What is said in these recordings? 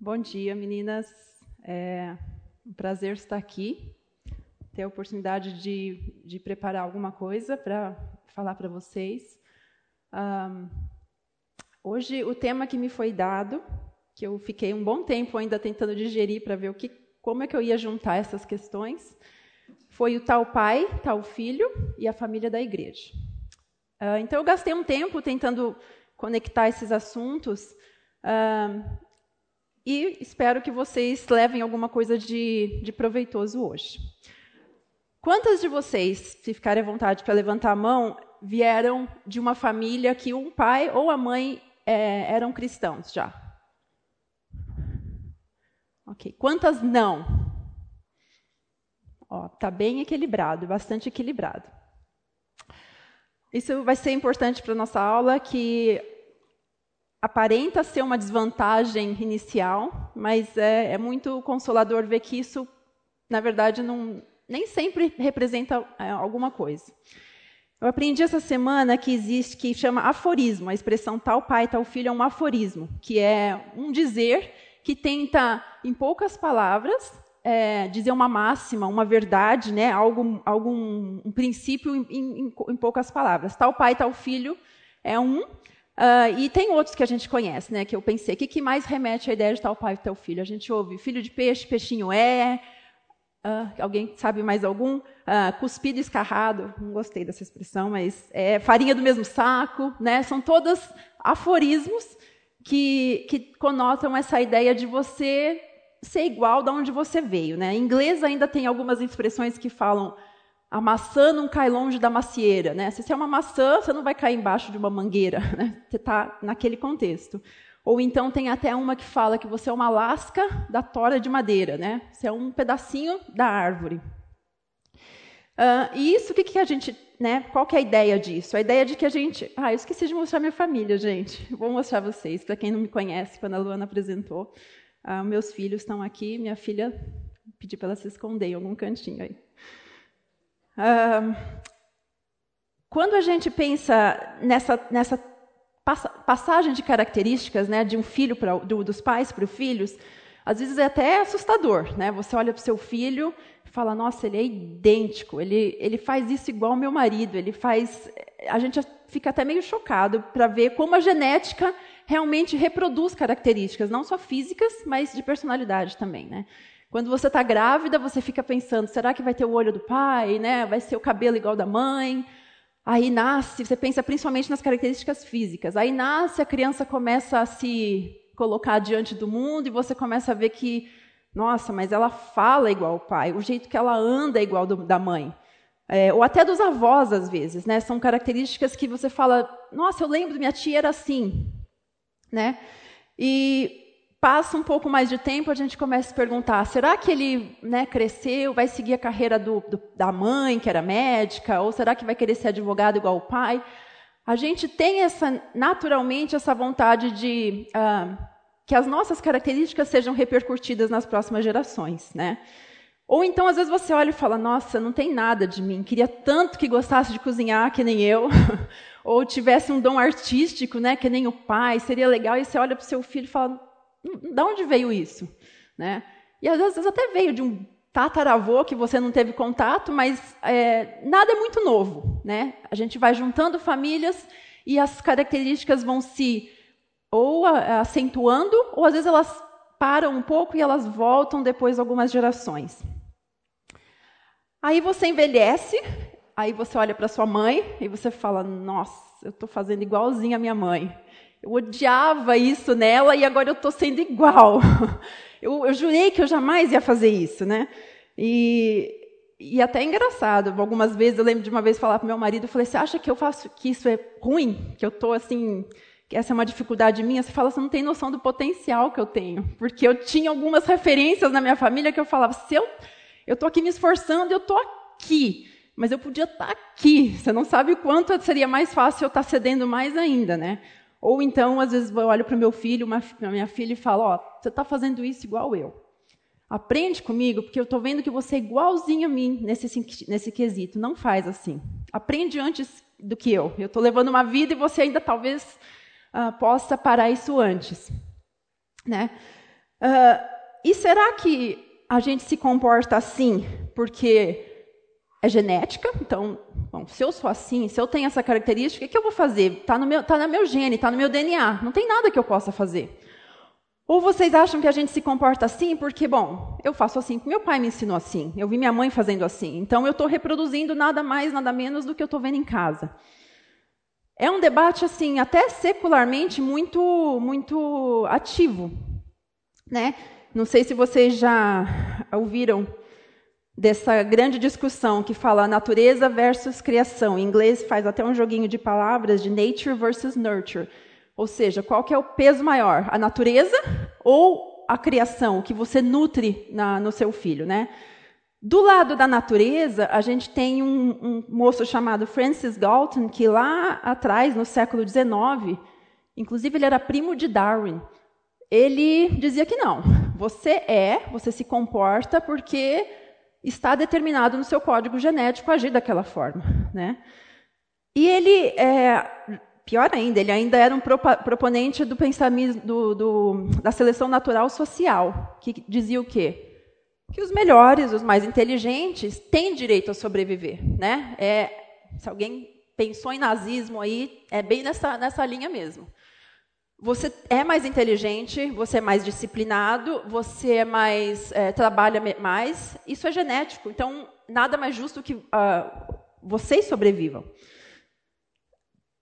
Bom dia, meninas. É um prazer estar aqui, ter a oportunidade de, de preparar alguma coisa para falar para vocês. Um, hoje, o tema que me foi dado, que eu fiquei um bom tempo ainda tentando digerir para ver o que, como é que eu ia juntar essas questões, foi o tal pai, tal filho e a família da igreja. Uh, então, eu gastei um tempo tentando conectar esses assuntos. Uh, e espero que vocês levem alguma coisa de, de proveitoso hoje. Quantas de vocês, se ficarem à vontade para levantar a mão, vieram de uma família que um pai ou a mãe é, eram cristãos já? Ok. Quantas não? Ó, tá bem equilibrado, bastante equilibrado. Isso vai ser importante para nossa aula, que aparenta ser uma desvantagem inicial, mas é, é, muito consolador ver que isso, na verdade, não, nem sempre representa é, alguma coisa. Eu aprendi essa semana que existe, que chama aforismo. A expressão tal pai, tal filho é um aforismo, que é um dizer que tenta, em poucas palavras, é, dizer uma máxima, uma verdade, né, algum, algum um princípio em, em, em poucas palavras. Tal pai, tal filho é um, Uh, e tem outros que a gente conhece, né? Que eu pensei, o que, que mais remete à ideia de tal pai e tal filho? A gente ouve filho de peixe, peixinho é. Uh, alguém sabe mais algum? Uh, cuspido escarrado, não gostei dessa expressão, mas é farinha do mesmo saco, né? São todos aforismos que, que conotam essa ideia de você ser igual da onde você veio, né? Em inglês ainda tem algumas expressões que falam a maçã não cai longe da macieira. Né? Se você é uma maçã, você não vai cair embaixo de uma mangueira. Né? Você está naquele contexto. Ou então tem até uma que fala que você é uma lasca da tora de madeira. Né? Você é um pedacinho da árvore. Uh, e isso, o que, que a gente. Né, qual que é a ideia disso? A ideia de que a gente. Ah, eu esqueci de mostrar minha família, gente. Vou mostrar vocês. Para quem não me conhece, quando a Luana apresentou, uh, meus filhos estão aqui. Minha filha pedi para ela se esconder em algum cantinho aí quando a gente pensa nessa, nessa passagem de características né, de um filho do, dos pais para os filhos, às vezes é até assustador. Né? Você olha para o seu filho e fala, nossa, ele é idêntico, ele, ele faz isso igual ao meu marido, ele faz. A gente fica até meio chocado para ver como a genética realmente reproduz características, não só físicas, mas de personalidade também. Né? Quando você está grávida, você fica pensando: será que vai ter o olho do pai? Né? Vai ser o cabelo igual da mãe? Aí nasce, você pensa principalmente nas características físicas. Aí nasce, a criança começa a se colocar diante do mundo e você começa a ver que, nossa, mas ela fala igual o pai, o jeito que ela anda é igual do, da mãe. É, ou até dos avós, às vezes, né? São características que você fala, nossa, eu lembro, minha tia era assim, né? E passa um pouco mais de tempo, a gente começa a se perguntar: será que ele né, cresceu, vai seguir a carreira do, do, da mãe, que era médica, ou será que vai querer ser advogado igual o pai? A gente tem essa, naturalmente essa vontade de uh, que as nossas características sejam repercutidas nas próximas gerações, né? Ou então, às vezes, você olha e fala: Nossa, não tem nada de mim, queria tanto que gostasse de cozinhar que nem eu, ou tivesse um dom artístico, né, que nem o pai, seria legal. E você olha para o seu filho e fala: de onde veio isso? Né? E às vezes até veio de um tataravô que você não teve contato, mas é, nada é muito novo. Né? A gente vai juntando famílias e as características vão se ou acentuando, ou às vezes elas param um pouco e elas voltam depois de algumas gerações. Aí você envelhece, aí você olha para sua mãe e você fala: Nossa, eu estou fazendo igualzinho a minha mãe. Eu odiava isso nela e agora eu estou sendo igual. Eu, eu, jurei que eu jamais ia fazer isso, né? E, e até é engraçado. Algumas vezes eu lembro de uma vez falar para meu marido, eu falei: "Você acha que eu faço que isso é ruim? Que eu estou assim, que essa é uma dificuldade minha?" Você fala: "Você não tem noção do potencial que eu tenho, porque eu tinha algumas referências na minha família que eu falava: se eu estou aqui me esforçando, eu estou aqui." Mas eu podia estar tá aqui. Você não sabe o quanto seria mais fácil eu estar tá cedendo mais ainda, né? Ou então, às vezes, eu olho para o meu filho, para minha filha, e falo: Ó, oh, você está fazendo isso igual eu. Aprende comigo, porque eu estou vendo que você é igualzinho a mim nesse, nesse quesito. Não faz assim. Aprende antes do que eu. Eu estou levando uma vida e você ainda talvez uh, possa parar isso antes. Né? Uh, e será que a gente se comporta assim porque é genética? Então, bom, se eu sou assim, se eu tenho essa característica, o que eu vou fazer? Está no, meu, tá no meu gene, está no meu DNA. Não tem nada que eu possa fazer. Ou vocês acham que a gente se comporta assim porque, bom, eu faço assim, meu pai me ensinou assim, eu vi minha mãe fazendo assim, então eu estou reproduzindo nada mais, nada menos do que eu estou vendo em casa. É um debate assim, até secularmente muito, muito ativo, né? Não sei se vocês já ouviram dessa grande discussão que fala natureza versus criação. Em inglês faz até um joguinho de palavras de nature versus nurture. Ou seja, qual que é o peso maior? A natureza ou a criação, o que você nutre na, no seu filho, né? Do lado da natureza, a gente tem um, um moço chamado Francis Galton, que lá atrás, no século XIX, inclusive ele era primo de Darwin, ele dizia que não. Você é, você se comporta porque está determinado no seu código genético agir daquela forma, né? E ele, é, pior ainda, ele ainda era um proponente do pensamento do, do, da seleção natural social, que dizia o quê? Que os melhores, os mais inteligentes, têm direito a sobreviver, né? É, se alguém pensou em nazismo aí, é bem nessa, nessa linha mesmo. Você é mais inteligente, você é mais disciplinado, você é mais é, trabalha mais. Isso é genético. Então, nada mais justo que uh, vocês sobrevivam.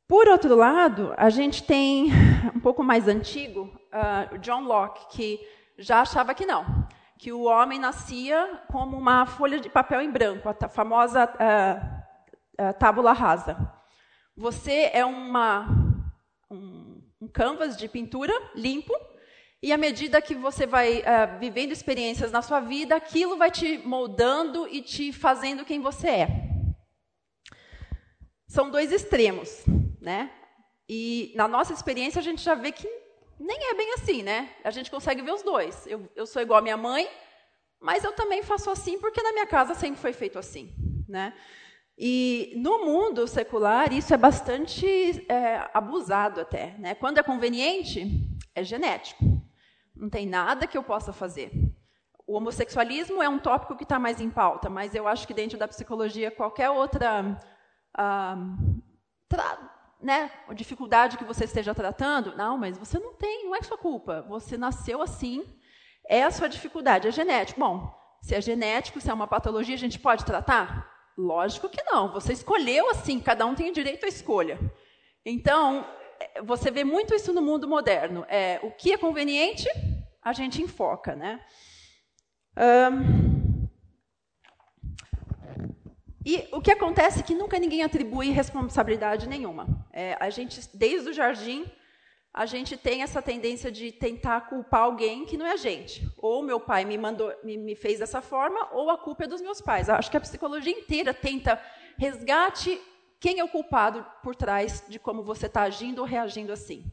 Por outro lado, a gente tem um pouco mais antigo, uh, John Locke, que já achava que não, que o homem nascia como uma folha de papel em branco, a famosa uh, tábula rasa. Você é uma um, um canvas de pintura limpo, e à medida que você vai uh, vivendo experiências na sua vida, aquilo vai te moldando e te fazendo quem você é. São dois extremos, né? E na nossa experiência a gente já vê que nem é bem assim, né? A gente consegue ver os dois. Eu, eu sou igual à minha mãe, mas eu também faço assim porque na minha casa sempre foi feito assim, né? E no mundo secular, isso é bastante é, abusado até. Né? Quando é conveniente, é genético. Não tem nada que eu possa fazer. O homossexualismo é um tópico que está mais em pauta, mas eu acho que dentro da psicologia, qualquer outra ah, né, dificuldade que você esteja tratando, não, mas você não tem, não é sua culpa. Você nasceu assim, é a sua dificuldade, é genético. Bom, se é genético, se é uma patologia, a gente pode tratar? Lógico que não. Você escolheu assim, cada um tem direito à escolha. Então, é, você vê muito isso no mundo moderno. É, o que é conveniente, a gente enfoca. Né? Um, e o que acontece é que nunca ninguém atribui responsabilidade nenhuma. É, a gente, desde o jardim, a gente tem essa tendência de tentar culpar alguém que não é a gente. Ou meu pai me mandou, me, me fez dessa forma, ou a culpa é dos meus pais. Acho que a psicologia inteira tenta resgate quem é o culpado por trás de como você está agindo ou reagindo assim.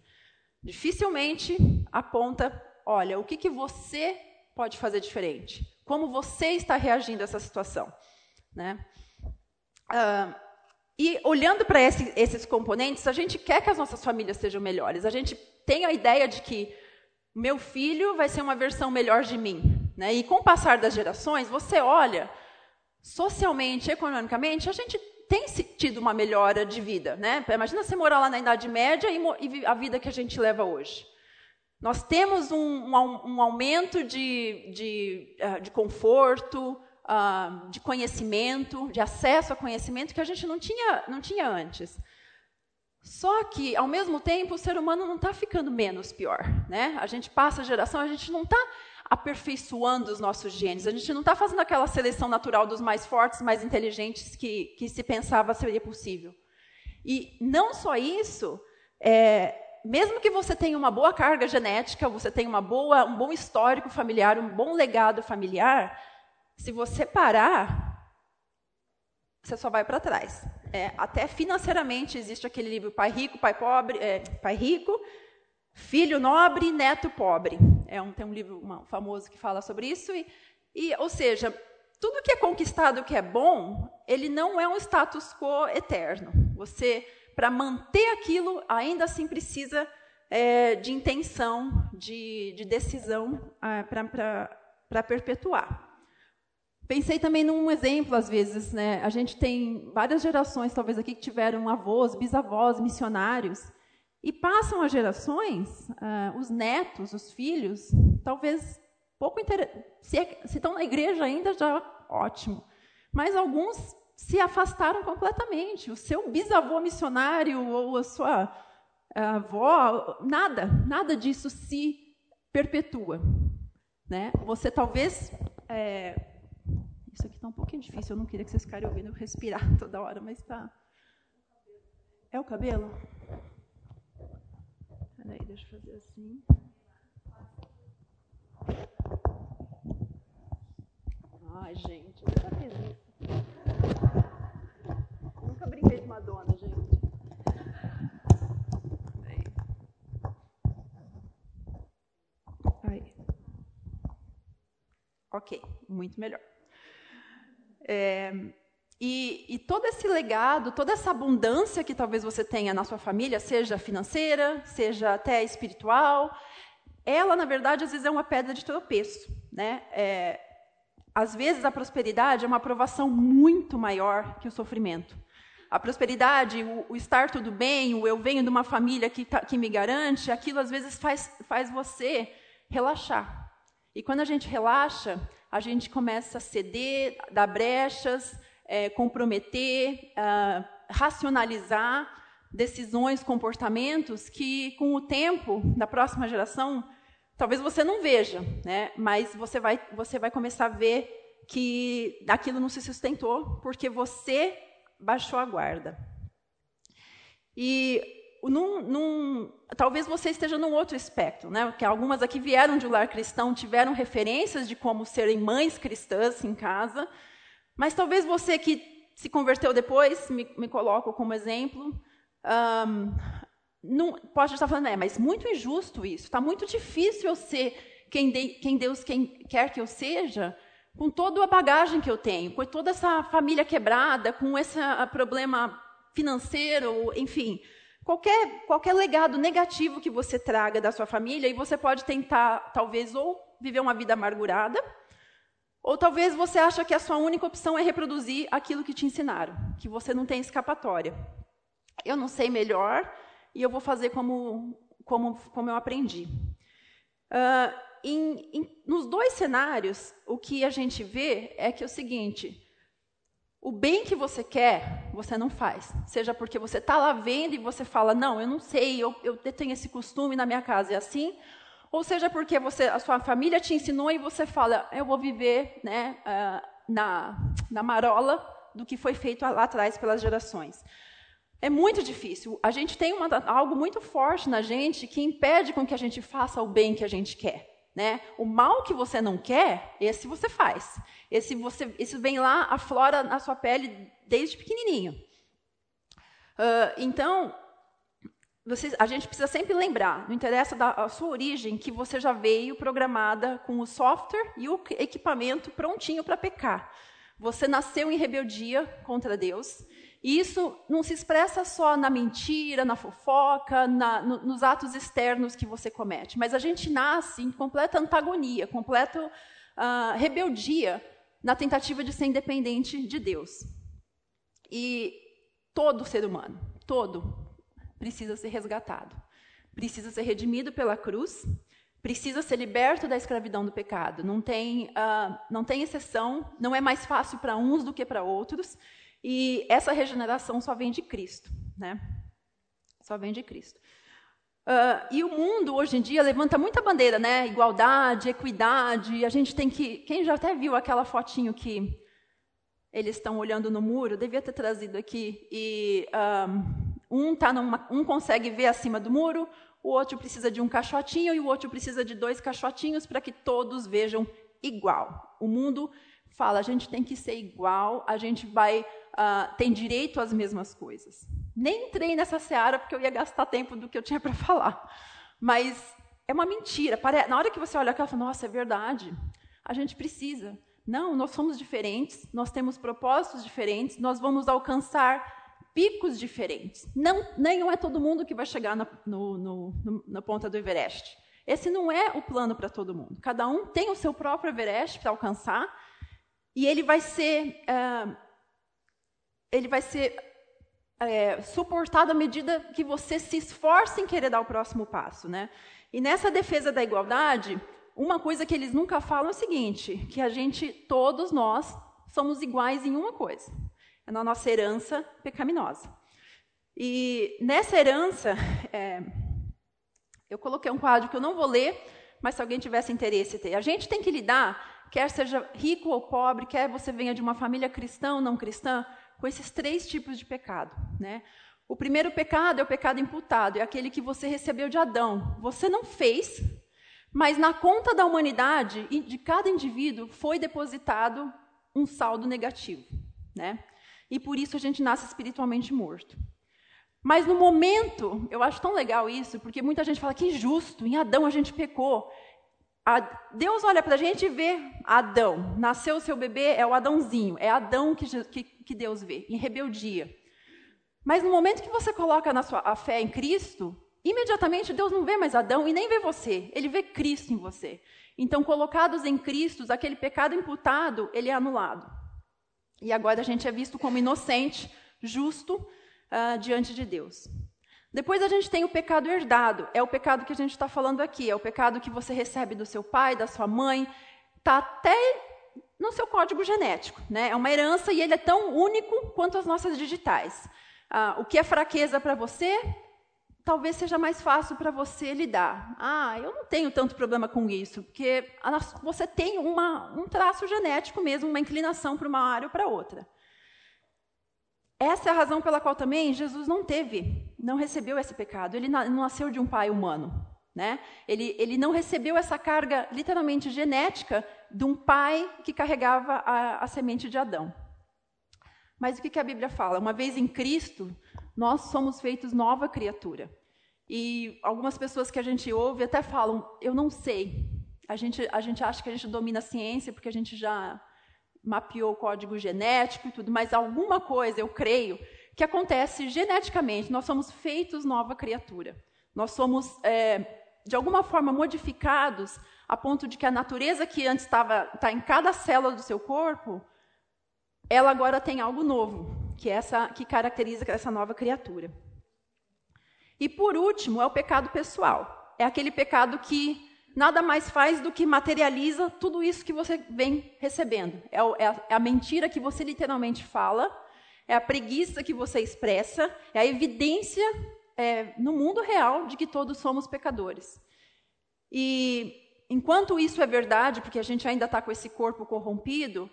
Dificilmente aponta, olha, o que, que você pode fazer diferente? Como você está reagindo a essa situação? Né? Uh, e olhando para esse, esses componentes, a gente quer que as nossas famílias sejam melhores. A gente tem a ideia de que meu filho vai ser uma versão melhor de mim. Né? E com o passar das gerações, você olha, socialmente, economicamente, a gente tem tido uma melhora de vida. Né? Imagina você morar lá na Idade Média e, a vida que a gente leva hoje. Nós temos um, um, um aumento de, de, uh, de conforto, uh, de conhecimento, de acesso a conhecimento que a gente não tinha, não tinha antes. Só que, ao mesmo tempo, o ser humano não está ficando menos pior. Né? A gente passa a geração, a gente não está aperfeiçoando os nossos genes, a gente não está fazendo aquela seleção natural dos mais fortes, mais inteligentes que, que se pensava seria possível. E não só isso, é, mesmo que você tenha uma boa carga genética, você tenha uma boa, um bom histórico familiar, um bom legado familiar, se você parar, você só vai para trás. É, até financeiramente existe aquele livro Pai Rico, Pai Pobre, é, Pai Rico, Filho Nobre, Neto Pobre. É um, tem um livro famoso que fala sobre isso. E, e, ou seja, tudo que é conquistado que é bom, ele não é um status quo eterno. Você, para manter aquilo, ainda assim precisa é, de intenção, de, de decisão ah, para perpetuar. Pensei também num exemplo, às vezes, né? A gente tem várias gerações, talvez aqui, que tiveram avós, bisavós, missionários, e passam as gerações, uh, os netos, os filhos, talvez pouco inter... se, é, se estão na igreja ainda, já ótimo. Mas alguns se afastaram completamente. O seu bisavô missionário ou a sua avó, nada, nada disso se perpetua. Né? Você talvez. É... Isso aqui está um pouquinho difícil, eu não queria que vocês ficarem ouvindo eu respirar toda hora, mas está. É o cabelo? Peraí, deixa eu fazer assim. Ai, gente, já fiz isso. Nunca brinquei de Madonna, gente. Aí. Ok, muito melhor. É, e, e, todo esse legado, toda essa abundância que talvez você tenha na sua família, seja financeira, seja até espiritual, ela, na verdade, às vezes é uma pedra de tropeço. Né? É, às vezes a prosperidade é uma aprovação muito maior que o sofrimento. A prosperidade, o, o estar tudo bem, o eu venho de uma família que, tá, que me garante, aquilo às vezes faz, faz você relaxar. E quando a gente relaxa, a gente começa a ceder, dar brechas, é, comprometer, uh, racionalizar decisões, comportamentos que, com o tempo da próxima geração, talvez você não veja, né? mas você vai, você vai começar a ver que aquilo não se sustentou porque você baixou a guarda. E num, num, talvez você esteja num outro espectro, né? Que algumas aqui vieram de um lar cristão, tiveram referências de como serem mães cristãs em casa, mas talvez você que se converteu depois, me, me coloco como exemplo, um, não, pode estar falando, é, mas muito injusto isso, está muito difícil eu ser quem, de, quem Deus quem quer que eu seja, com toda a bagagem que eu tenho, com toda essa família quebrada, com esse problema financeiro, enfim, qualquer, qualquer legado negativo que você traga da sua família, e você pode tentar, talvez, ou viver uma vida amargurada, ou talvez você acha que a sua única opção é reproduzir aquilo que te ensinaram, que você não tem escapatória. Eu não sei melhor e eu vou fazer como, como, como eu aprendi. Uh, em, em, nos dois cenários, o que a gente vê é que é o seguinte: o bem que você quer, você não faz. Seja porque você está lá vendo e você fala, não, eu não sei, eu, eu tenho esse costume na minha casa, é assim, ou seja porque você, a sua família te ensinou e você fala, eu vou viver né, uh, na, na marola do que foi feito lá atrás pelas gerações. É muito difícil. A gente tem uma, algo muito forte na gente que impede com que a gente faça o bem que a gente quer. Né? O mal que você não quer, esse você faz. Esse, você, esse vem lá, aflora na sua pele desde pequenininho. Uh, então, você, a gente precisa sempre lembrar, não interessa da, sua origem, que você já veio programada com o software e o equipamento prontinho para pecar. Você nasceu em rebeldia contra Deus. E isso não se expressa só na mentira, na fofoca, na, no, nos atos externos que você comete, mas a gente nasce em completa antagonia, completa uh, rebeldia na tentativa de ser independente de Deus. E todo ser humano, todo, precisa ser resgatado. Precisa ser redimido pela cruz, precisa ser liberto da escravidão do pecado. Não tem, uh, não tem exceção, não é mais fácil para uns do que para outros. E essa regeneração só vem de Cristo, né? Só vem de Cristo. Uh, e o mundo hoje em dia levanta muita bandeira, né? Igualdade, equidade. A gente tem que. Quem já até viu aquela fotinho que eles estão olhando no muro? Devia ter trazido aqui. E um, um, tá numa, um consegue ver acima do muro, o outro precisa de um caixotinho e o outro precisa de dois caixotinhos para que todos vejam igual. O mundo fala, a gente tem que ser igual, a gente vai uh, tem direito às mesmas coisas. Nem entrei nessa seara porque eu ia gastar tempo do que eu tinha para falar. Mas é uma mentira. Na hora que você olha aquela, fala, nossa, é verdade. A gente precisa. Não, nós somos diferentes, nós temos propósitos diferentes, nós vamos alcançar picos diferentes. Não, nem é todo mundo que vai chegar na, no, no, no, na ponta do Everest. Esse não é o plano para todo mundo. Cada um tem o seu próprio Everest para alcançar e ele vai ser, é, ele vai ser é, suportado à medida que você se esforça em querer dar o próximo passo, né? E nessa defesa da igualdade, uma coisa que eles nunca falam é o seguinte: que a gente, todos nós, somos iguais em uma coisa, é na nossa herança pecaminosa. E nessa herança, é, eu coloquei um quadro que eu não vou ler, mas se alguém tivesse interesse, a gente tem que lidar, quer seja rico ou pobre, quer você venha de uma família cristã ou não cristã, com esses três tipos de pecado. Né? O primeiro pecado é o pecado imputado, é aquele que você recebeu de Adão. Você não fez, mas na conta da humanidade de cada indivíduo foi depositado um saldo negativo. Né? E por isso a gente nasce espiritualmente morto. Mas no momento, eu acho tão legal isso, porque muita gente fala que injusto, em Adão a gente pecou. Deus olha para a gente e vê Adão. Nasceu o seu bebê, é o Adãozinho. É Adão que, que, que Deus vê, em rebeldia. Mas no momento que você coloca na sua, a fé em Cristo, imediatamente Deus não vê mais Adão e nem vê você. Ele vê Cristo em você. Então, colocados em Cristo, aquele pecado imputado, ele é anulado. E agora a gente é visto como inocente, justo, uh, diante de Deus. Depois a gente tem o pecado herdado, é o pecado que a gente está falando aqui, é o pecado que você recebe do seu pai, da sua mãe, está até no seu código genético. Né? É uma herança e ele é tão único quanto as nossas digitais. Uh, o que é fraqueza para você, talvez seja mais fácil para você lidar. Ah, eu não tenho tanto problema com isso, porque você tem uma, um traço genético mesmo, uma inclinação para uma área ou para outra. Essa é a razão pela qual também Jesus não teve, não recebeu esse pecado. Ele não nasceu de um pai humano. Né? Ele, ele não recebeu essa carga literalmente genética de um pai que carregava a, a semente de Adão. Mas o que, que a Bíblia fala? Uma vez em Cristo, nós somos feitos nova criatura. E algumas pessoas que a gente ouve até falam: Eu não sei. A gente, a gente acha que a gente domina a ciência porque a gente já mapeou o código genético e tudo, mas alguma coisa, eu creio, que acontece geneticamente. Nós somos feitos nova criatura. Nós somos, é, de alguma forma, modificados a ponto de que a natureza que antes estava tá em cada célula do seu corpo, ela agora tem algo novo, que é essa que caracteriza essa nova criatura. E por último, é o pecado pessoal. É aquele pecado que nada mais faz do que materializa tudo isso que você vem recebendo. É, é, é a mentira que você literalmente fala, é a preguiça que você expressa, é a evidência é, no mundo real de que todos somos pecadores. E enquanto isso é verdade, porque a gente ainda está com esse corpo corrompido,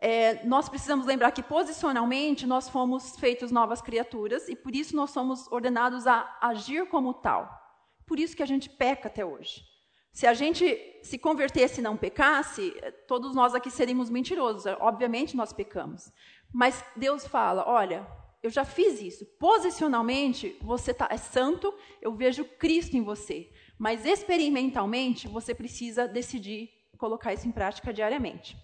é, nós precisamos lembrar que posicionalmente nós fomos feitos novas criaturas e por isso nós somos ordenados a agir como tal. Por isso que a gente peca até hoje. Se a gente se convertesse e não pecasse, todos nós aqui seríamos mentirosos. Obviamente nós pecamos. Mas Deus fala: olha, eu já fiz isso. Posicionalmente, você tá, é santo, eu vejo Cristo em você. Mas experimentalmente, você precisa decidir colocar isso em prática diariamente.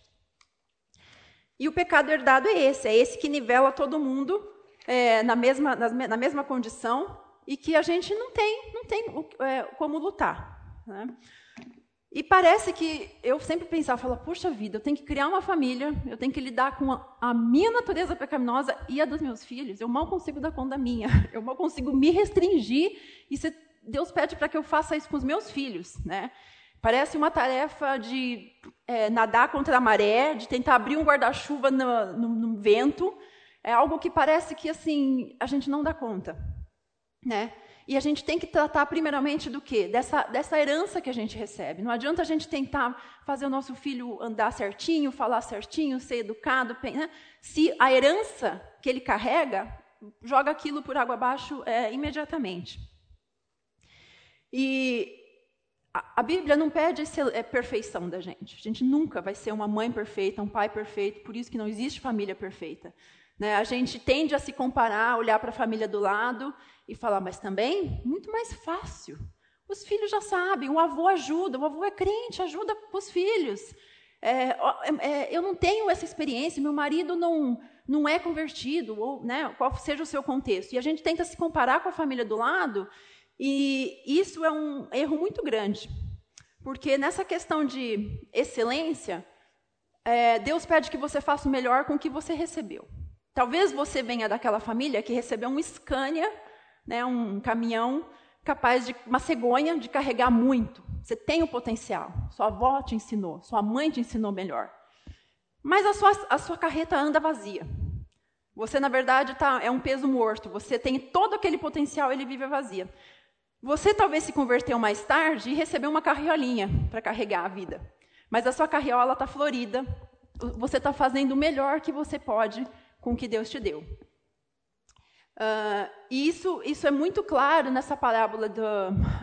E o pecado herdado é esse: é esse que nivela todo mundo é, na, mesma, na, mesma condição e que a gente não tem, não tem é, como lutar. Né? E parece que eu sempre pensava, falo, puxa vida, eu tenho que criar uma família, eu tenho que lidar com a, a, minha natureza pecaminosa e a dos meus filhos. Eu mal consigo dar conta da minha, eu mal consigo me restringir e se Deus pede para que eu faça isso com os meus filhos, né? Parece uma tarefa de é, nadar contra a maré, de tentar abrir um guarda-chuva no, no, no vento. É algo que parece que assim a gente não dá conta, né? E a gente tem que tratar primeiramente do quê? Dessa, dessa herança que a gente recebe. Não adianta a gente tentar fazer o nosso filho andar certinho, falar certinho, ser educado, né? se a herança que ele carrega joga aquilo por água abaixo é, imediatamente. E a, Bíblia não pede é, perfeição da gente. A gente nunca vai ser uma mãe perfeita, um pai perfeito, por isso que não existe família perfeita. Né? A gente tende a se comparar, olhar para a família do lado e falar, mas também muito mais fácil. Os filhos já sabem, o avô ajuda, o avô é crente, ajuda os filhos. É, é, eu não tenho essa experiência, meu marido não, não é convertido, ou né, qual seja o seu contexto. E a gente tenta se comparar com a família do lado, e isso é um erro muito grande. Porque nessa questão de excelência, é, Deus pede que você faça o melhor com o que você recebeu. Talvez você venha daquela família que recebeu um Scania, né, um caminhão capaz de uma cegonha de carregar muito. Você tem o potencial. Sua avó te ensinou, sua mãe te ensinou melhor. Mas a sua, a sua carreta anda vazia. Você, na verdade, tá, é um peso morto. Você tem todo aquele potencial, ele vive vazia. Você talvez se converteu mais tarde e recebeu uma carriolinha para carregar a vida. Mas a sua carriola está florida. Você está fazendo o melhor que você pode com o que Deus te deu. Uh, e isso, isso é muito claro nessa parábola do,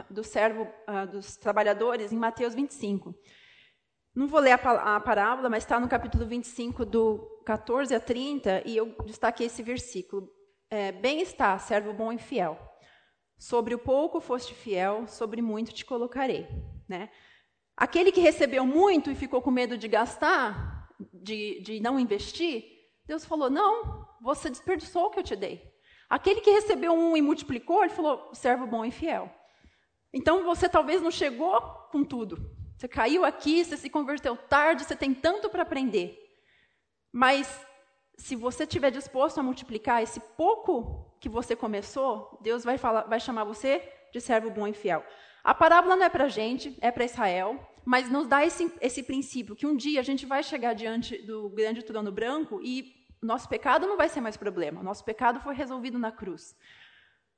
do servo uh, dos trabalhadores em Mateus 25. Não vou ler a, a parábola, mas está no capítulo 25, do 14 a 30, e eu destaquei esse versículo. É, Bem está, servo bom e fiel. Sobre o pouco foste fiel, sobre muito te colocarei. Né? Aquele que recebeu muito e ficou com medo de gastar, de, de não investir, Deus falou: Não, você desperdiçou o que eu te dei. Aquele que recebeu um e multiplicou, ele falou: servo bom e fiel. Então você talvez não chegou com tudo, você caiu aqui, você se converteu tarde, você tem tanto para aprender. Mas se você estiver disposto a multiplicar esse pouco que você começou, Deus vai, falar, vai chamar você de servo bom e fiel. A parábola não é para a gente, é para Israel, mas nos dá esse, esse princípio que um dia a gente vai chegar diante do grande trono branco e nosso pecado não vai ser mais problema. Nosso pecado foi resolvido na cruz.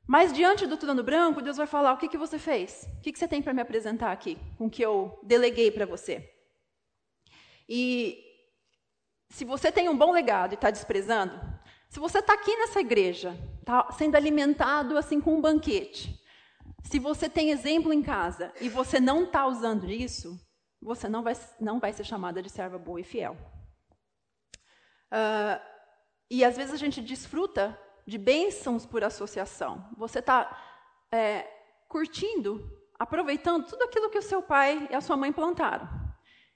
Mas diante do trono branco, Deus vai falar: o que, que você fez? O que, que você tem para me apresentar aqui, com o que eu deleguei para você? E se você tem um bom legado e está desprezando, se você está aqui nessa igreja, está sendo alimentado assim com um banquete, se você tem exemplo em casa e você não está usando isso, você não vai, não vai ser chamada de serva boa e fiel. Uh, e às vezes a gente desfruta de bênçãos por associação. Você está é, curtindo, aproveitando tudo aquilo que o seu pai e a sua mãe plantaram.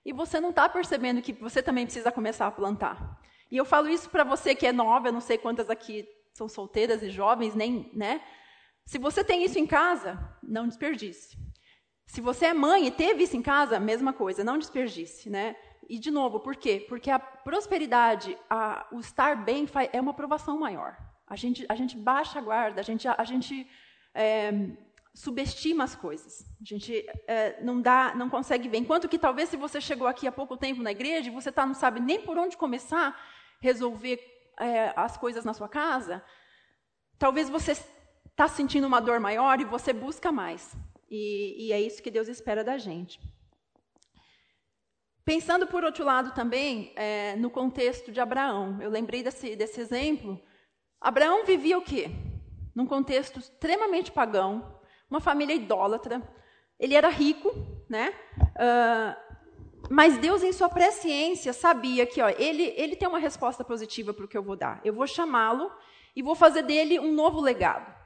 E você não está percebendo que você também precisa começar a plantar. E eu falo isso para você que é nova, eu não sei quantas aqui são solteiras e jovens, nem, né? Se você tem isso em casa, não desperdice. Se você é mãe e teve isso em casa, mesma coisa, não desperdice, né? E de novo, por quê? Porque a prosperidade, a, o estar bem é uma aprovação maior. A gente, a gente baixa a guarda, a gente, a, a gente é, subestima as coisas. A gente é, não dá, não consegue ver. Enquanto que talvez se você chegou aqui há pouco tempo na igreja, você tá, não sabe nem por onde começar resolver é, as coisas na sua casa, talvez você está sentindo uma dor maior e você busca mais. E, e é isso que Deus espera da gente. Pensando por outro lado também é, no contexto de Abraão, eu lembrei desse, desse exemplo Abraão vivia o quê? Num contexto extremamente pagão, uma família idólatra. Ele era rico, né? Uh, mas Deus, em sua presciência, sabia que ó, ele, ele tem uma resposta positiva para o que eu vou dar. Eu vou chamá-lo e vou fazer dele um novo legado.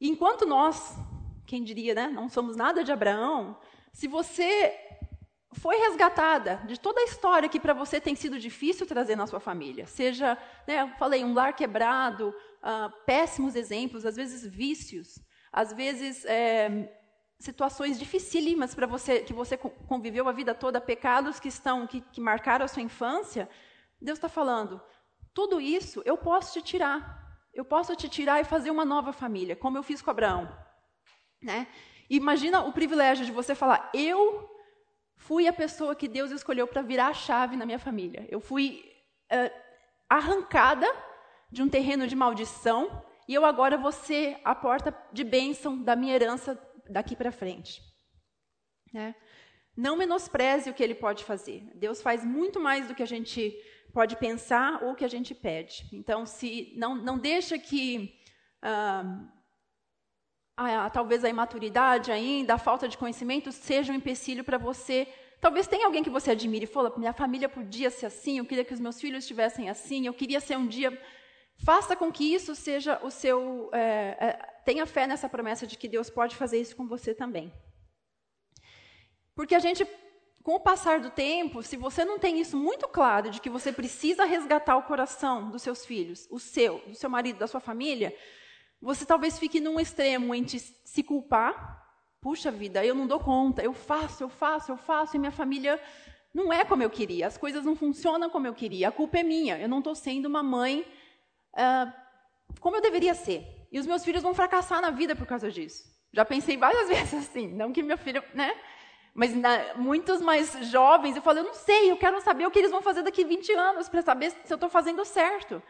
Enquanto nós, quem diria, né, não somos nada de Abraão, se você foi resgatada de toda a história que para você tem sido difícil trazer na sua família. Seja, né, eu falei, um lar quebrado, uh, péssimos exemplos, às vezes vícios, às vezes é, situações dificílimas para você, que você conviveu a vida toda, pecados que estão, que, que marcaram a sua infância. Deus está falando, tudo isso eu posso te tirar. Eu posso te tirar e fazer uma nova família, como eu fiz com Abraão. Né? Imagina o privilégio de você falar, eu fui a pessoa que Deus escolheu para virar a chave na minha família. Eu fui uh, arrancada de um terreno de maldição e eu agora vou ser a porta de bênção da minha herança daqui para frente. Né? Não menospreze o que ele pode fazer. Deus faz muito mais do que a gente pode pensar ou que a gente pede. Então, se não, não deixa que uh, a, talvez a imaturidade ainda, a falta de conhecimento seja um empecilho para você. Talvez tenha alguém que você admire e fala, minha família podia ser assim, eu queria que os meus filhos estivessem assim, eu queria ser um dia. Faça com que isso seja o seu. É, é, tenha fé nessa promessa de que Deus pode fazer isso com você também. Porque a gente com o passar do tempo, se você não tem isso muito claro de que você precisa resgatar o coração dos seus filhos, o seu, do seu marido, da sua família, você talvez fique num extremo entre se culpar, puxa vida, eu não dou conta, eu faço, eu faço, eu faço, e minha família não é como eu queria, as coisas não funcionam como eu queria, a culpa é minha, eu não estou sendo uma mãe uh, como eu deveria ser. E os meus filhos vão fracassar na vida por causa disso. Já pensei várias vezes assim, não que meu filho, né? Mas na, muitos mais jovens, eu falo, eu não sei, eu quero saber o que eles vão fazer daqui 20 anos para saber se eu estou fazendo certo.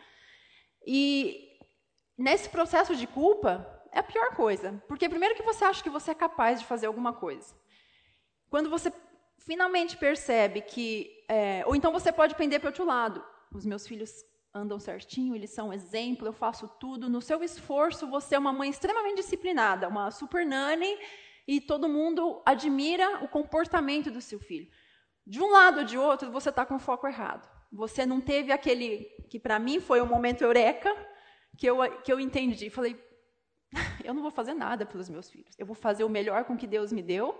E nesse processo de culpa, é a pior coisa. Porque primeiro que você acha que você é capaz de fazer alguma coisa. Quando você finalmente percebe que. É, ou então você pode pender para o outro lado. Os meus filhos andam certinho, eles são exemplo, eu faço tudo. No seu esforço, você é uma mãe extremamente disciplinada, uma super nanny e todo mundo admira o comportamento do seu filho. De um lado ou de outro, você está com o foco errado. Você não teve aquele que para mim foi um momento eureka que eu que eu entendi. Falei, eu não vou fazer nada pelos meus filhos. Eu vou fazer o melhor com que Deus me deu,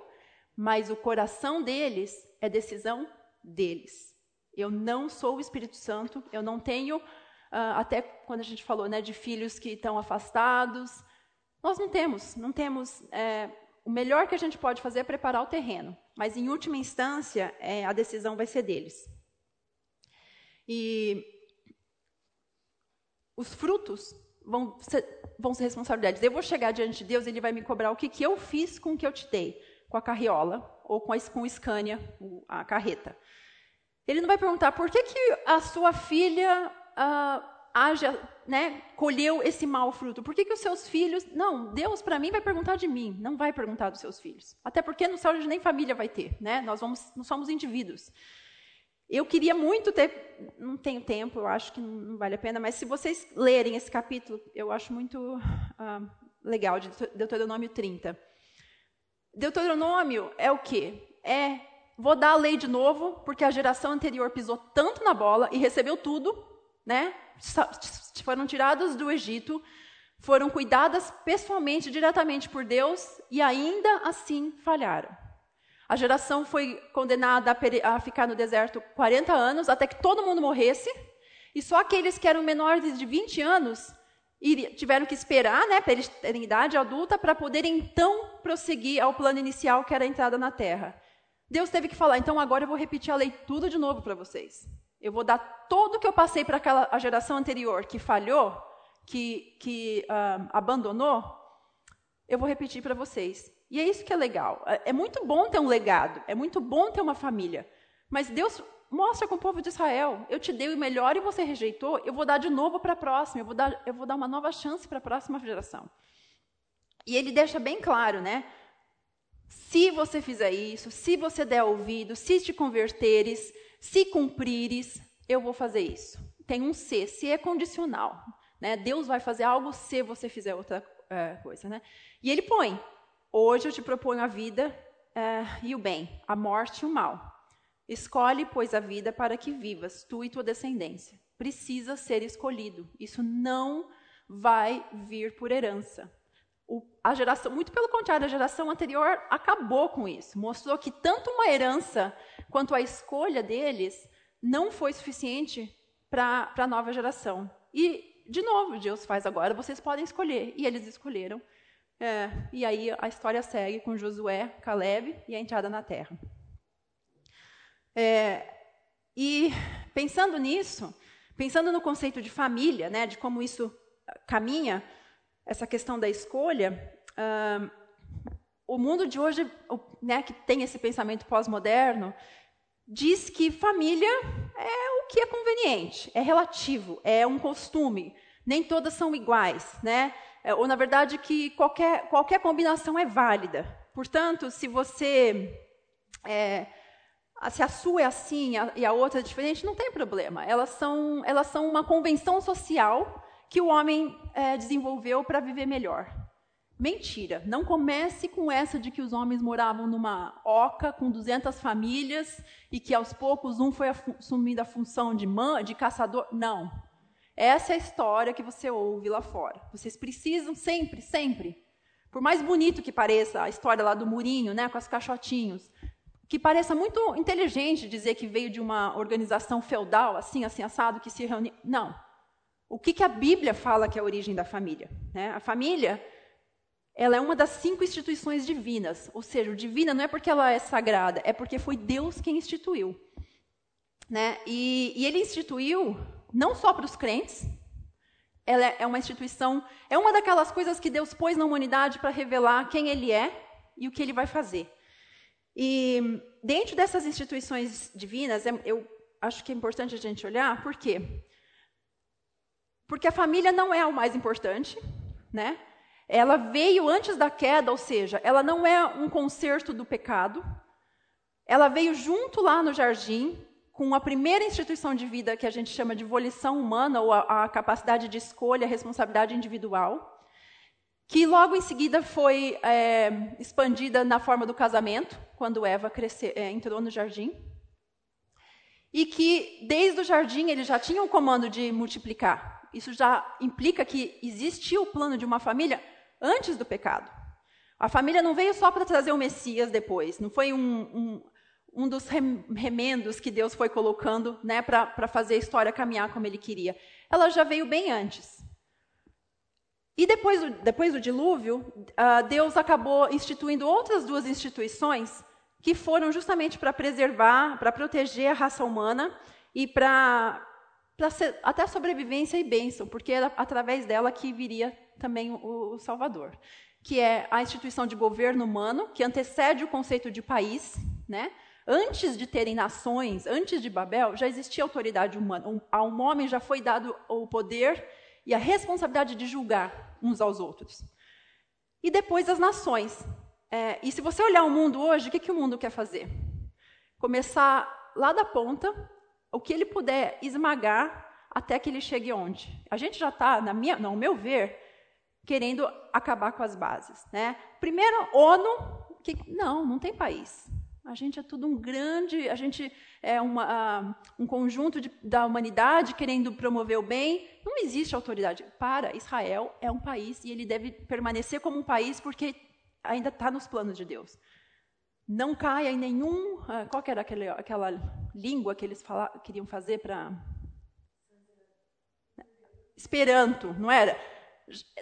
mas o coração deles é decisão deles. Eu não sou o Espírito Santo. Eu não tenho Uh, até quando a gente falou né, de filhos que estão afastados. Nós não temos, não temos é, o melhor que a gente pode fazer é preparar o terreno, mas em última instância, é, a decisão vai ser deles. E os frutos vão ser, vão ser responsabilidades. Eu vou chegar diante de Deus, ele vai me cobrar o que, que eu fiz com o que eu te dei, com a carriola ou com a, com o Scania, a carreta. Ele não vai perguntar por que, que a sua filha uh, haja, né, colheu esse mau fruto? Por que, que os seus filhos. Não, Deus para mim vai perguntar de mim, não vai perguntar dos seus filhos. Até porque no céu a gente nem família vai ter, né? Nós, vamos, nós somos indivíduos. Eu queria muito ter. Não tenho tempo, eu acho que não vale a pena, mas se vocês lerem esse capítulo, eu acho muito uh, legal, de Deuteronômio 30. Deuteronômio é o quê? É. Vou dar a lei de novo, porque a geração anterior pisou tanto na bola e recebeu tudo, né? foram tiradas do Egito, foram cuidadas pessoalmente, diretamente por Deus e ainda assim falharam. A geração foi condenada a, ficar no deserto 40 anos, até que todo mundo morresse, e só aqueles que eram menores de 20 anos tiveram que esperar né, para eles terem idade adulta para poderem então prosseguir ao plano inicial, que era a entrada na terra. Deus teve que falar, então agora eu vou repetir a lei tudo de novo para vocês. Eu vou dar todo o que eu passei para aquela a geração anterior que falhou, que, que abandonou, eu vou repetir para vocês. E é isso que é legal. É, é muito bom ter um legado, é muito bom ter uma família. Mas Deus mostra com o povo de Israel: eu te dei o melhor e você rejeitou, eu vou dar de novo para a próxima, eu vou, dar, eu vou dar uma nova chance para a próxima geração. E ele deixa bem claro, né? Se você fizer isso, se você der ouvido, se te converteres, se cumprires, eu vou fazer isso. Tem um se, se é condicional. Né? Deus vai fazer algo se você fizer outra é, coisa. Né? E ele põe: hoje eu te proponho a vida é, e o bem, a morte e o mal. Escolhe, pois, a vida para que vivas, tu e tua descendência. Precisa ser escolhido. Isso não vai vir por herança. A geração, muito pelo contrário, a geração anterior acabou com isso. Mostrou que tanto uma herança quanto a escolha deles não foi suficiente para a nova geração. E, de novo, Deus faz agora, vocês podem escolher. E eles escolheram. É, e aí a história segue com Josué, Caleb e a entrada na terra. É, e pensando nisso, pensando no conceito de família, né, de como isso caminha, essa questão da escolha, uh, o mundo de hoje, né, que tem esse pensamento pós-moderno, diz que família é o que é conveniente, é relativo, é um costume. Nem todas são iguais, né? É, ou na verdade que qualquer, qualquer combinação é válida. Portanto, se você é, se a sua é assim e a outra é diferente, não tem problema. Elas são, elas são uma convenção social que o homem é, desenvolveu para viver melhor. Mentira. Não comece com essa de que os homens moravam numa oca com 200 famílias e que aos poucos um foi assumindo a função de, man, de caçador. Não. Essa é a história que você ouve lá fora. Vocês precisam sempre, sempre. Por mais bonito que pareça a história lá do murinho, né, com as caixotinhos, que pareça muito inteligente dizer que veio de uma organização feudal, assim, assim, assado, que se reuniu. Não. O que, que a Bíblia fala que é a origem da família? Né? A família ela é uma das cinco instituições divinas. Ou seja, o divina não é porque ela é sagrada, é porque foi Deus quem instituiu. Né? E, e ele instituiu não só para os crentes, ela é uma instituição, é uma daquelas coisas que Deus pôs na humanidade para revelar quem Ele é e o que Ele vai fazer. E dentro dessas instituições divinas, é, eu acho que é importante a gente olhar, por quê? Porque a família não é o mais importante, né? Ela veio antes da queda, ou seja, ela não é um conserto do pecado. Ela veio junto lá no jardim, com a primeira instituição de vida que a gente chama de volição humana, ou a, a capacidade de escolha, a responsabilidade individual que logo em seguida foi é, expandida na forma do casamento, quando Eva é, entrou no jardim. E que desde o jardim ele já tinha o comando de multiplicar. Isso já implica que existia o plano de uma família antes do pecado. A família não veio só para trazer o Messias depois, não foi um, um, um dos remendos que Deus foi colocando né, para fazer a história caminhar como ele queria. Ela já veio bem antes. E depois depois do dilúvio, Deus acabou instituindo outras duas instituições que foram justamente para preservar, para proteger a raça humana e para até sobrevivência e bênção, porque era através dela que viria também o, o Salvador, que é a instituição de governo humano, que antecede o conceito de país, né? Antes de terem nações, antes de Babel, já existia autoridade humana. Um, a um homem já foi dado o poder e a responsabilidade de julgar uns aos outros. E depois as nações. É, e se você olhar o mundo hoje, o que, que o mundo quer fazer? Começar lá da ponta, o que ele puder esmagar até que ele chegue onde? A gente já está, na minha, no meu ver, querendo acabar com as bases. Né? Primeiro, ONU, que, não, não tem país. A gente é tudo um grande, a gente é uma, um conjunto de, da humanidade querendo promover o bem. Não existe autoridade. Para, Israel é um país e ele deve permanecer como um país porque ainda está nos planos de Deus. Não caia em nenhum. Ah, qual era aquele, aquela língua que eles fala, queriam fazer para. Esperanto, não era?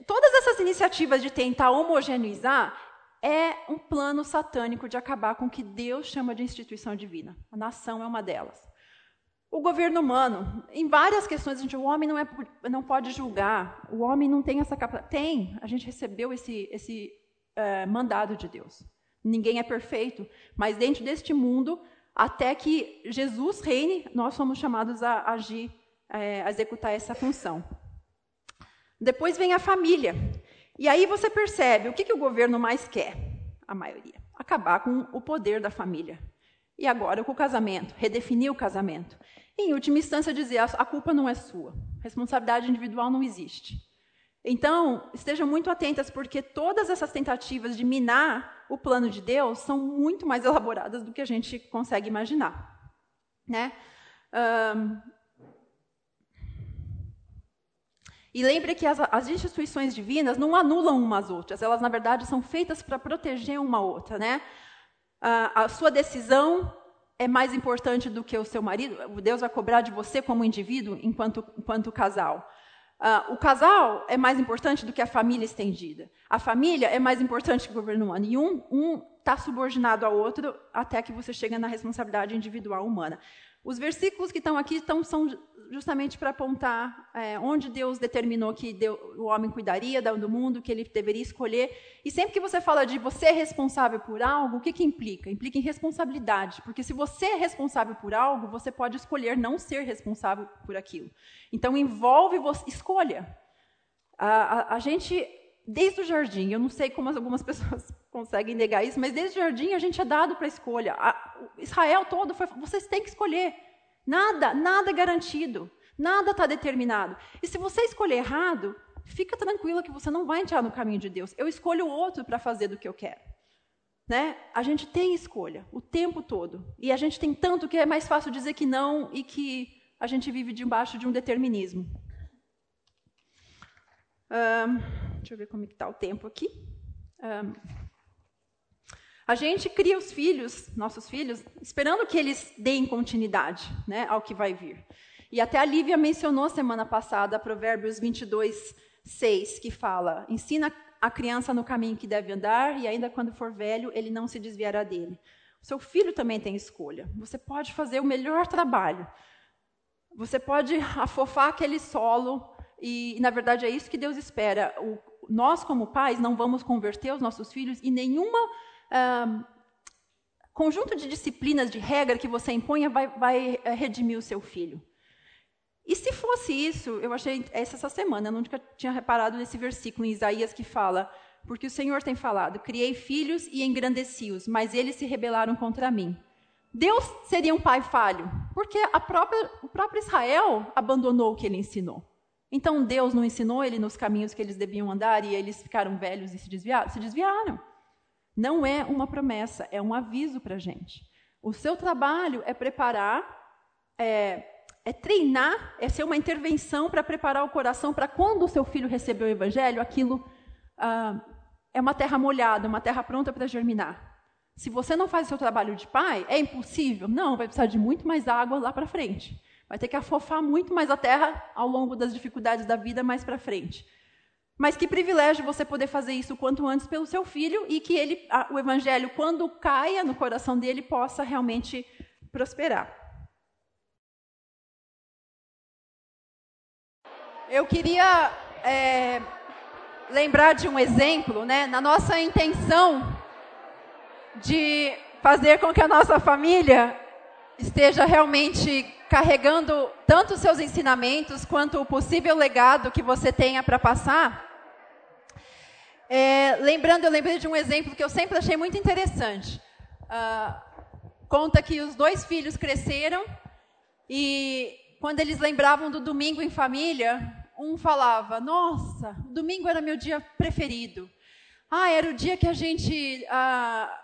Todas essas iniciativas de tentar homogeneizar é um plano satânico de acabar com o que Deus chama de instituição divina. A nação é uma delas. O governo humano, em várias questões, a gente, o homem não, é, não pode julgar, o homem não tem essa capacidade. Tem, a gente recebeu esse, esse é, mandado de Deus. Ninguém é perfeito, mas dentro deste mundo, até que Jesus reine, nós somos chamados a agir, é, a executar essa função. Depois vem a família. E aí você percebe o que, que o governo mais quer, a maioria: acabar com o poder da família. E agora com o casamento, redefinir o casamento. Em última instância, dizer a culpa não é sua, responsabilidade individual não existe. Então, estejam muito atentas, porque todas essas tentativas de minar o plano de Deus são muito mais elaboradas do que a gente consegue imaginar. Né? Um, E lembre que as, as, instituições divinas não anulam umas outras, elas, na verdade, são feitas para proteger uma outra. Né? A, a sua decisão é mais importante do que o seu marido, Deus vai cobrar de você como indivíduo enquanto, enquanto casal. O casal é mais importante do que a família estendida. A família é mais importante que o governo humano. E um está subordinado ao outro até que você chega na responsabilidade individual humana. Os versículos que estão aqui estão, são justamente para apontar é, onde Deus determinou que o homem cuidaria do mundo, que ele deveria escolher. E sempre que você fala de você é responsável por algo, o que, que implica? Implica em responsabilidade. Porque se você é responsável por algo, você pode escolher não ser responsável por aquilo. Então envolve você, escolha. A, a, a gente, desde o jardim, eu não sei como algumas pessoas conseguem negar isso, mas desde o jardim a gente é dado para escolha. A, Israel todo foi, vocês têm que escolher. Nada, nada é garantido. Nada está determinado. E se você escolher errado, fica tranquila que você não vai entrar no caminho de Deus. Eu escolho outro para fazer do que eu quero. Né? A gente tem escolha o tempo todo. E a gente tem tanto que é mais fácil dizer que não e que a gente vive debaixo de um determinismo. Um, deixa eu ver como está o tempo aqui. Um, a gente cria os filhos, nossos filhos, esperando que eles deem continuidade né, ao que vai vir. E até a Lívia mencionou semana passada Provérbios 22, 6, que fala: ensina a criança no caminho que deve andar, e ainda quando for velho, ele não se desviará dele. O seu filho também tem escolha. Você pode fazer o melhor trabalho. Você pode afofar aquele solo, e, na verdade é isso que Deus espera. O, nós, como pais, não vamos converter os nossos filhos em nenhuma ah, conjunto de disciplinas, de regra que você imponha, vai, vai eh, redimir o seu filho. E se fosse isso, eu achei essa, essa semana, eu nunca tinha reparado nesse versículo em Isaías que fala: Porque o Senhor tem falado, criei filhos e engrandeci-os, mas eles se rebelaram contra mim. Deus seria um pai falho, porque própria, o próprio Israel abandonou o que ele ensinou. Então Deus não ensinou ele nos caminhos que eles deviam andar e eles ficaram velhos e se desviaram? Se desviaram. Não é uma promessa, é um aviso para a gente. O seu trabalho é preparar, é, é treinar, é ser uma intervenção para preparar o coração para quando o seu filho receber o evangelho, aquilo ah, é uma terra molhada, uma terra pronta para germinar. Se você não faz o seu trabalho de pai, é impossível? Não, vai precisar de muito mais água lá para frente. Vai ter que afofar muito mais a terra ao longo das dificuldades da vida mais para frente. Mas que privilégio você poder fazer isso quanto antes pelo seu filho e que ele, o evangelho, quando caia no coração dele, possa realmente prosperar. Eu queria é, lembrar de um exemplo, né? Na nossa intenção de fazer com que a nossa família esteja realmente carregando tanto os seus ensinamentos quanto o possível legado que você tenha para passar. É, lembrando, eu lembrei de um exemplo que eu sempre achei muito interessante. Uh, conta que os dois filhos cresceram e quando eles lembravam do domingo em família, um falava: Nossa, domingo era meu dia preferido. Ah, era o dia que a gente ah,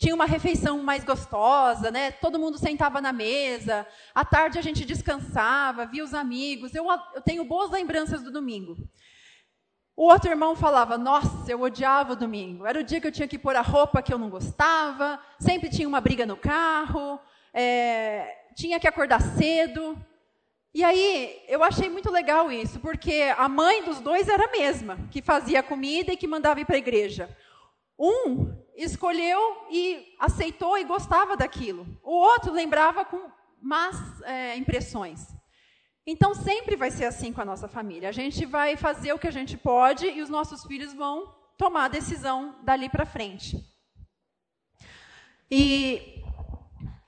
tinha uma refeição mais gostosa, né? Todo mundo sentava na mesa. À tarde a gente descansava, via os amigos. Eu, eu tenho boas lembranças do domingo. O outro irmão falava: Nossa, eu odiava o domingo. Era o dia que eu tinha que pôr a roupa que eu não gostava. Sempre tinha uma briga no carro. É, tinha que acordar cedo. E aí, eu achei muito legal isso, porque a mãe dos dois era a mesma, que fazia comida e que mandava ir para a igreja. Um escolheu e aceitou e gostava daquilo. O outro lembrava com más é, impressões. Então, sempre vai ser assim com a nossa família. A gente vai fazer o que a gente pode e os nossos filhos vão tomar a decisão dali para frente. E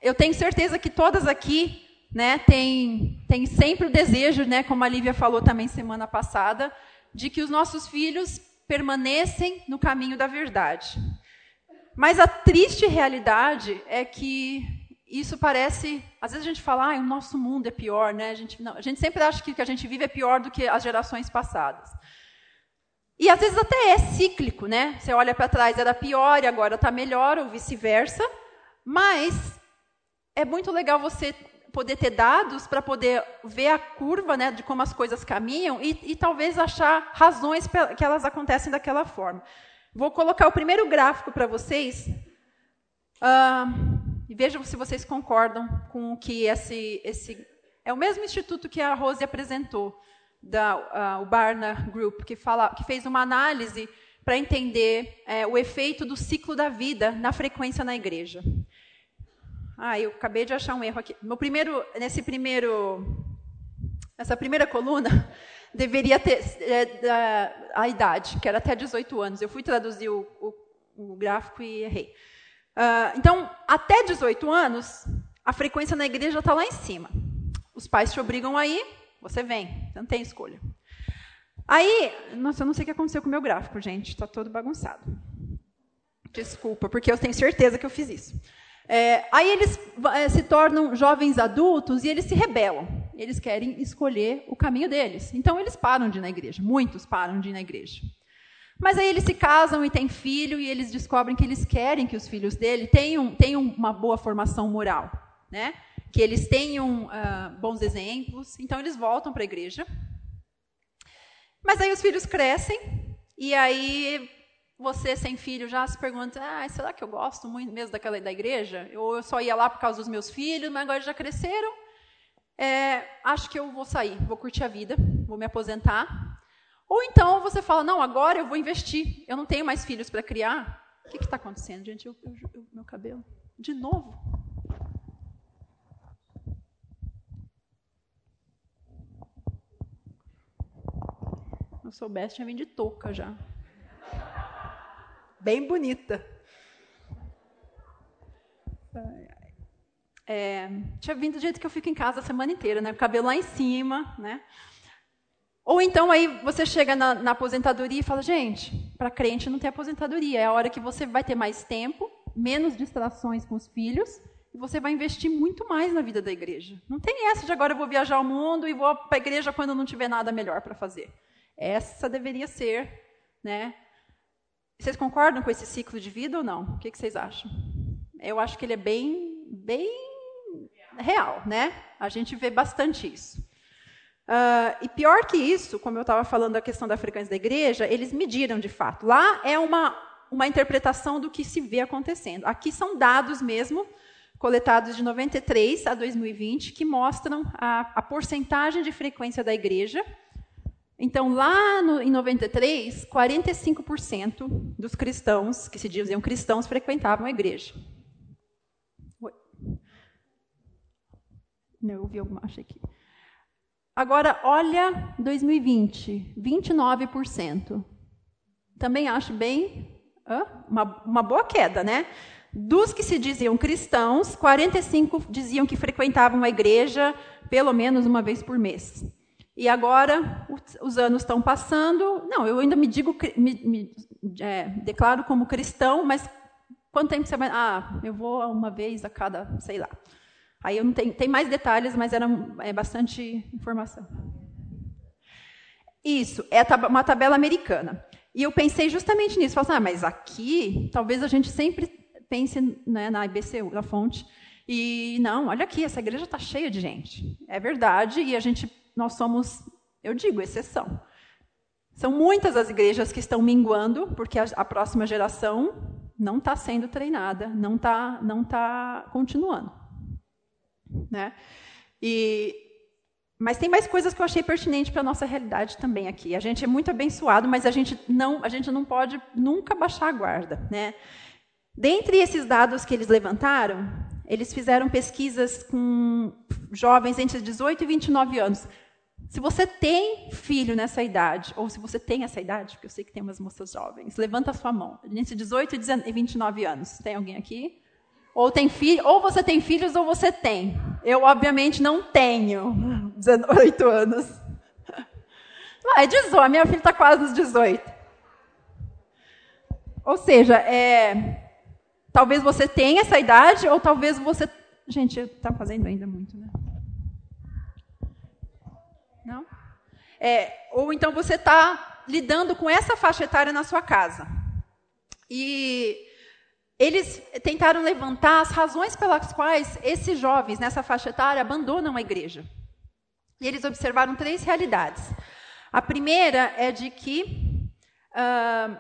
eu tenho certeza que todas aqui né, tem, tem sempre o desejo, né, como a Lívia falou também semana passada, de que os nossos filhos permanecem no caminho da verdade. Mas a triste realidade é que isso parece. Às vezes a gente fala, ah, o nosso mundo é pior, né? A gente, não, a gente sempre acha que o que a gente vive é pior do que as gerações passadas. E às vezes até é cíclico, né? Você olha para trás, era pior e agora está melhor, ou vice-versa. Mas é muito legal você poder ter dados para poder ver a curva né, de como as coisas caminham e, e talvez achar razões que elas acontecem daquela forma. Vou colocar o primeiro gráfico para vocês uh, e vejam se vocês concordam com o que esse, esse é o mesmo instituto que a Rose apresentou, da, uh, o Barna Group, que, fala, que fez uma análise para entender é, o efeito do ciclo da vida na frequência na igreja. Ah, eu acabei de achar um erro aqui. No primeiro, nesse primeiro, essa primeira coluna deveria ter é, a, idade, que era até 18 anos. Eu fui traduzir o, o, o gráfico e errei. Uh, então, até 18 anos, a frequência na igreja está lá em cima. Os pais te obrigam a ir, você vem, não tem escolha. Aí, nossa, eu não sei o que aconteceu com o meu gráfico, gente, está todo bagunçado. Desculpa, porque eu tenho certeza que eu fiz isso. É, aí eles é, se tornam jovens adultos e eles se rebelam. Eles querem escolher o caminho deles. Então eles param de ir na igreja. Muitos param de ir na igreja. Mas aí eles se casam e têm filho e eles descobrem que eles querem que os filhos dele tenham, tenham uma boa formação moral, né? Que eles tenham uh, bons exemplos. Então eles voltam para a igreja. Mas aí os filhos crescem e aí você sem filho já se pergunta, ah, será que eu gosto muito mesmo daquela da igreja? Ou eu só ia lá por causa dos meus filhos, mas agora já cresceram. É, acho que eu vou sair, vou curtir a vida, vou me aposentar. Ou então você fala, não, agora eu vou investir, eu não tenho mais filhos para criar. O que está acontecendo, gente? Eu, eu, eu, meu cabelo. De novo. Se eu soubesse, tinha vindo de touca já bem bonita. É, tinha vindo do jeito que eu fico em casa a semana inteira, né? O cabelo lá em cima, né? Ou então aí você chega na, na aposentadoria e fala, gente, para crente não tem aposentadoria, é a hora que você vai ter mais tempo, menos distrações com os filhos, e você vai investir muito mais na vida da igreja. Não tem essa de agora eu vou viajar ao mundo e vou para a igreja quando não tiver nada melhor para fazer. Essa deveria ser, né, vocês concordam com esse ciclo de vida ou não? O que, vocês acham? Eu acho que ele é bem, bem real, né? A gente vê bastante isso. Uh, e pior que isso, como eu estava falando da questão da frequência da igreja, eles mediram de fato. Lá é uma, uma interpretação do que se vê acontecendo. Aqui são dados mesmo, coletados de 93 a 2020, que mostram a, a porcentagem de frequência da igreja então, lá no, em 93, 45% dos cristãos, que se diziam cristãos, frequentavam a igreja. Não, eu ouvi alguma, achei aqui. Agora, olha 2020, 29%. Também acho bem uma, uma boa queda, né? Dos que se diziam cristãos, 45 diziam que frequentavam a igreja pelo menos uma vez por mês. E agora os anos estão passando. Não, eu ainda me digo, me, me é, declaro como cristão, mas quanto tempo você vai? Ah, eu vou uma vez a cada, sei lá. Aí eu não tenho, tem mais detalhes, mas era é, bastante informação. Isso, é uma tabela americana. E eu pensei justamente nisso. Falei assim, ah, mas aqui, talvez a gente sempre pense né, na IBCU, na fonte. E não, olha aqui, essa igreja está cheia de gente. É verdade, e a gente nós somos, eu digo, exceção. São muitas as igrejas que estão minguando, porque a, a próxima geração não está sendo treinada, não está não tá continuando. Né? E, mas tem mais coisas que eu achei pertinente para a nossa realidade também aqui. A gente é muito abençoado, mas a gente não, a gente não pode nunca baixar a guarda. Né? Dentre esses dados que eles levantaram, eles fizeram pesquisas com jovens entre 18 e 29 anos. Se você tem filho nessa idade, ou se você tem essa idade, porque eu sei que tem umas moças jovens, levanta a sua mão. Entre 18 e 29 anos. Tem alguém aqui? Ou tem filho, ou você tem filhos ou você tem. Eu obviamente não tenho 18 anos. É 18, minha filha está quase nos 18. Ou seja, é, talvez você tenha essa idade, ou talvez você. Gente, está fazendo ainda muito, né? Não? É, ou então você está lidando com essa faixa etária na sua casa. E eles tentaram levantar as razões pelas quais esses jovens nessa faixa etária abandonam a igreja. E eles observaram três realidades. A primeira é de que uh,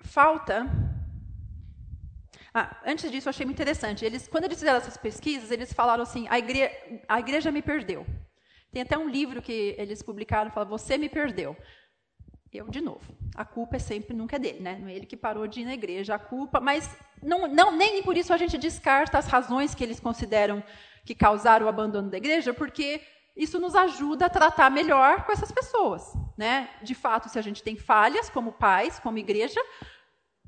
falta. Ah, antes disso, eu achei muito interessante. Eles, quando eles fizeram essas pesquisas, eles falaram assim: a igreja, a igreja me perdeu. Tem até um livro que eles publicaram, fala, você me perdeu. Eu, de novo, a culpa é sempre, nunca é dele, né? Não é ele que parou de ir na igreja, a culpa, mas não, não, nem por isso a gente descarta as razões que eles consideram que causaram o abandono da igreja, porque isso nos ajuda a tratar melhor com essas pessoas, né? De fato, se a gente tem falhas como pais, como igreja,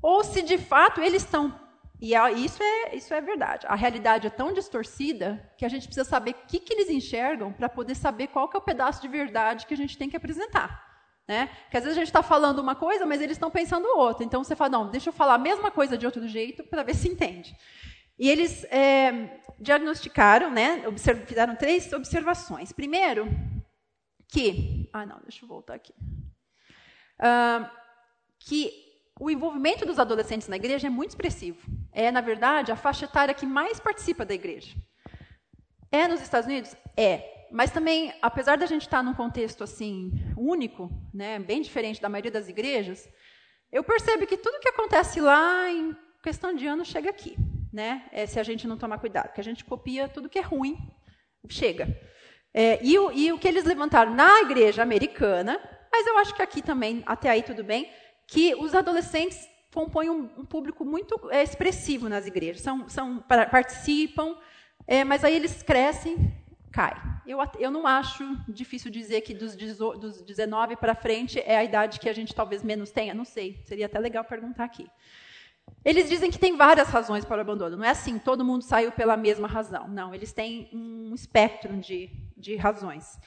ou se de fato eles estão e isso é, isso é verdade. A realidade é tão distorcida que a gente precisa saber o que, que eles enxergam para poder saber qual que é o pedaço de verdade que a gente tem que apresentar. Né? Porque às vezes a gente está falando uma coisa, mas eles estão pensando outra. Então você fala, não, deixa eu falar a mesma coisa de outro jeito para ver se entende. E eles é, diagnosticaram, né, fizeram três observações. Primeiro, que. Ah, não, deixa eu voltar aqui. Que o envolvimento dos adolescentes na igreja é muito expressivo. É, na verdade, a faixa etária que mais participa da igreja. É nos Estados Unidos? É. Mas também, apesar da gente estar num contexto assim único, né, bem diferente da maioria das igrejas, Eu percebo que tudo que acontece lá, em questão de anos, chega aqui. Né? É, se a gente não tomar cuidado, porque a gente copia tudo que é ruim, chega. É, e, o, e o que eles levantaram na igreja americana, mas eu acho que aqui também, até aí tudo bem, que os adolescentes compõem um, um público muito é, expressivo nas igrejas, são, são participam, é, mas aí eles crescem, cai. Eu, eu não acho difícil dizer que dos, dos 19 para frente é a idade que a gente talvez menos tenha, não sei, seria até legal perguntar aqui. Eles dizem que tem várias razões para o abandono. Não é assim, todo mundo saiu pela mesma razão. Não, eles têm um espectro de, de razões.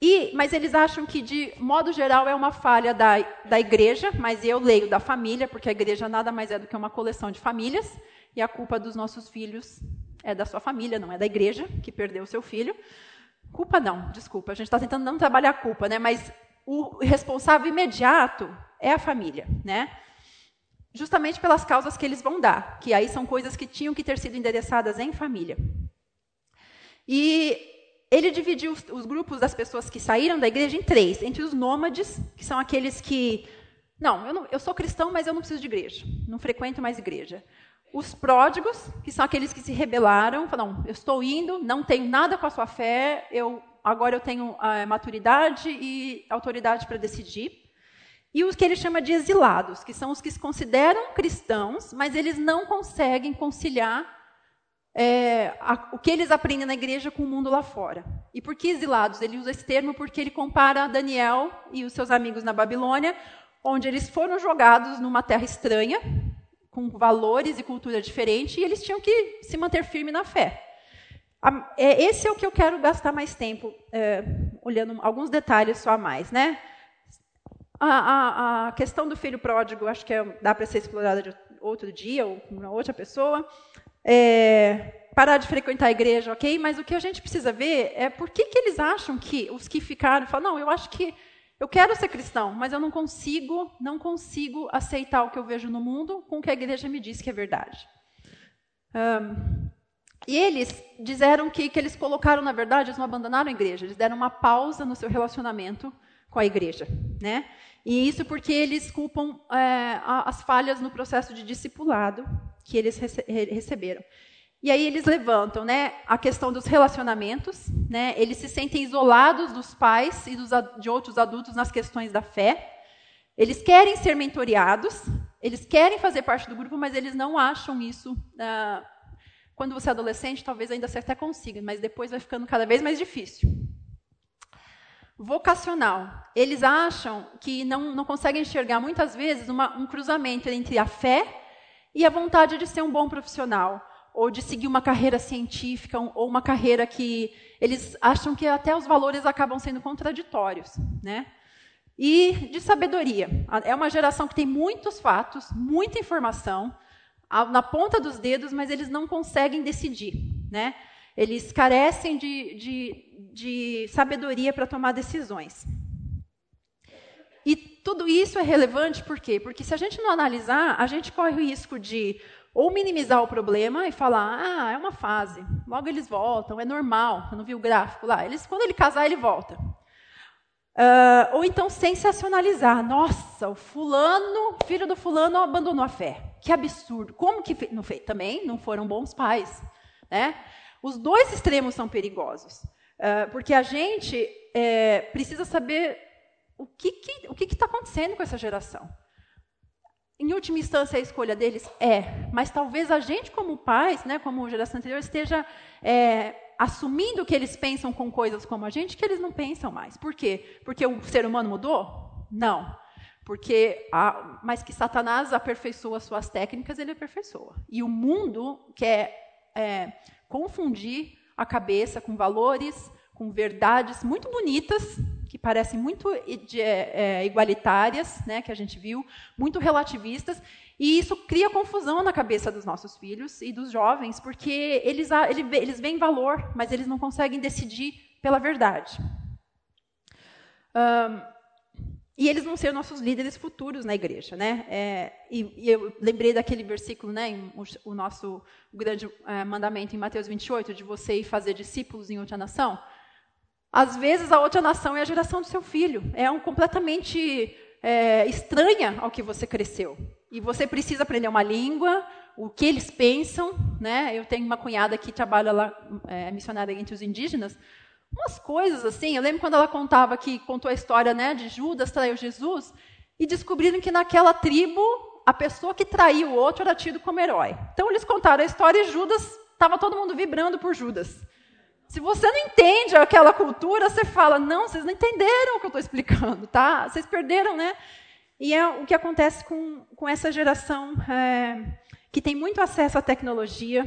e, mas eles acham que, de modo geral, é uma falha da, da igreja, mas eu leio da família, porque a igreja nada mais é do que uma coleção de famílias, e a culpa dos nossos filhos é da sua família, não é da igreja que perdeu o seu filho. Culpa não, desculpa, a gente está tentando não trabalhar a culpa, né? Mas o responsável imediato é a família, né? Justamente pelas causas que eles vão dar, que aí são coisas que tinham que ter sido endereçadas em família. E ele dividiu os, os grupos das pessoas que saíram da igreja em três: entre os nômades, que são aqueles que não, eu, não, eu sou cristão, mas eu não preciso de igreja, não frequento mais igreja. Os pródigos, que são aqueles que se rebelaram, falaram, eu estou indo, não tenho nada com a sua fé, eu agora eu tenho a maturidade e autoridade para decidir. E os que ele chama de exilados, que são os que se consideram cristãos, mas eles não conseguem conciliar é, a, o que eles aprendem na igreja com o mundo lá fora. E por que exilados? Ele usa esse termo porque ele compara Daniel e os seus amigos na Babilônia, onde eles foram jogados numa terra estranha, com valores e cultura diferente, e eles tinham que se manter firme na fé. É, esse é o que eu quero gastar mais tempo é, olhando alguns detalhes só a mais, né? A, a, a questão do filho pródigo, acho que é, dá para ser explorada de outro dia ou com uma outra pessoa. É, parar de frequentar a igreja, ok? Mas o que a gente precisa ver é por que, que eles acham que os que ficaram falam, não, eu acho que eu quero ser cristão, mas eu não consigo, não consigo aceitar o que eu vejo no mundo com o que a igreja me diz que é verdade. Um, e eles disseram que, que eles colocaram, na verdade, eles não abandonaram a igreja, eles deram uma pausa no seu relacionamento com a igreja. Né? E isso porque eles culpam é, as falhas no processo de discipulado que eles rece receberam. E aí eles levantam né, a questão dos relacionamentos, né, eles se sentem isolados dos pais e dos, de outros adultos nas questões da fé. Eles querem ser mentoriados, eles querem fazer parte do grupo, mas eles não acham isso. Ah, quando você é adolescente, talvez ainda você até consiga, mas depois vai ficando cada vez mais difícil. Vocacional. Eles acham que não, não conseguem enxergar muitas vezes uma, um cruzamento entre a fé e a vontade de ser um bom profissional ou de seguir uma carreira científica, ou uma carreira que eles acham que até os valores acabam sendo contraditórios, né? E de sabedoria. É uma geração que tem muitos fatos, muita informação, na ponta dos dedos, mas eles não conseguem decidir, né? Eles carecem de, de, de sabedoria para tomar decisões. E tudo isso é relevante por quê? Porque se a gente não analisar, a gente corre o risco de ou minimizar o problema e falar, ah, é uma fase, logo eles voltam, é normal, eu não vi o gráfico lá. Eles, quando ele casar, ele volta. Uh, ou então sensacionalizar, nossa, o fulano, filho do fulano abandonou a fé. Que absurdo. Como que não fez? Também não foram bons pais. Né? Os dois extremos são perigosos. Uh, porque a gente é, precisa saber o que está tá acontecendo com essa geração. Em última instância, a escolha deles é, mas talvez a gente, como pais, né, como geração anterior, esteja é, assumindo que eles pensam com coisas como a gente, que eles não pensam mais. Por quê? Porque o ser humano mudou? Não. Porque, a, mas que Satanás aperfeiçoa suas técnicas, ele aperfeiçoa. E o mundo quer é, confundir a cabeça com valores, com verdades muito bonitas, que parecem muito é, é, igualitárias, né, que a gente viu, muito relativistas, e isso cria confusão na cabeça dos nossos filhos e dos jovens, porque eles, eles veem valor, mas eles não conseguem decidir pela verdade. Um, e eles vão ser nossos líderes futuros na igreja, né? É, e, e, eu lembrei daquele versículo, né? Em, o, o, nosso grande é, mandamento em Mateus 28, de você ir fazer discípulos em outra nação. Às vezes a outra nação é a geração do seu filho. É um completamente é, estranha ao que você cresceu. E você precisa aprender uma língua, o que eles pensam. Né? Eu tenho uma cunhada que trabalha lá, é, missionária entre os indígenas. Umas coisas assim, eu lembro quando ela contava que contou a história né, de Judas traiu Jesus, e descobriram que naquela tribo a pessoa que traiu o outro era tido como herói. Então eles contaram a história e Judas, estava todo mundo vibrando por Judas. Se você não entende aquela cultura, você fala, não, vocês não entenderam o que eu estou explicando, tá? Vocês perderam, né? E é o que acontece com, com essa geração é, que tem muito acesso à tecnologia,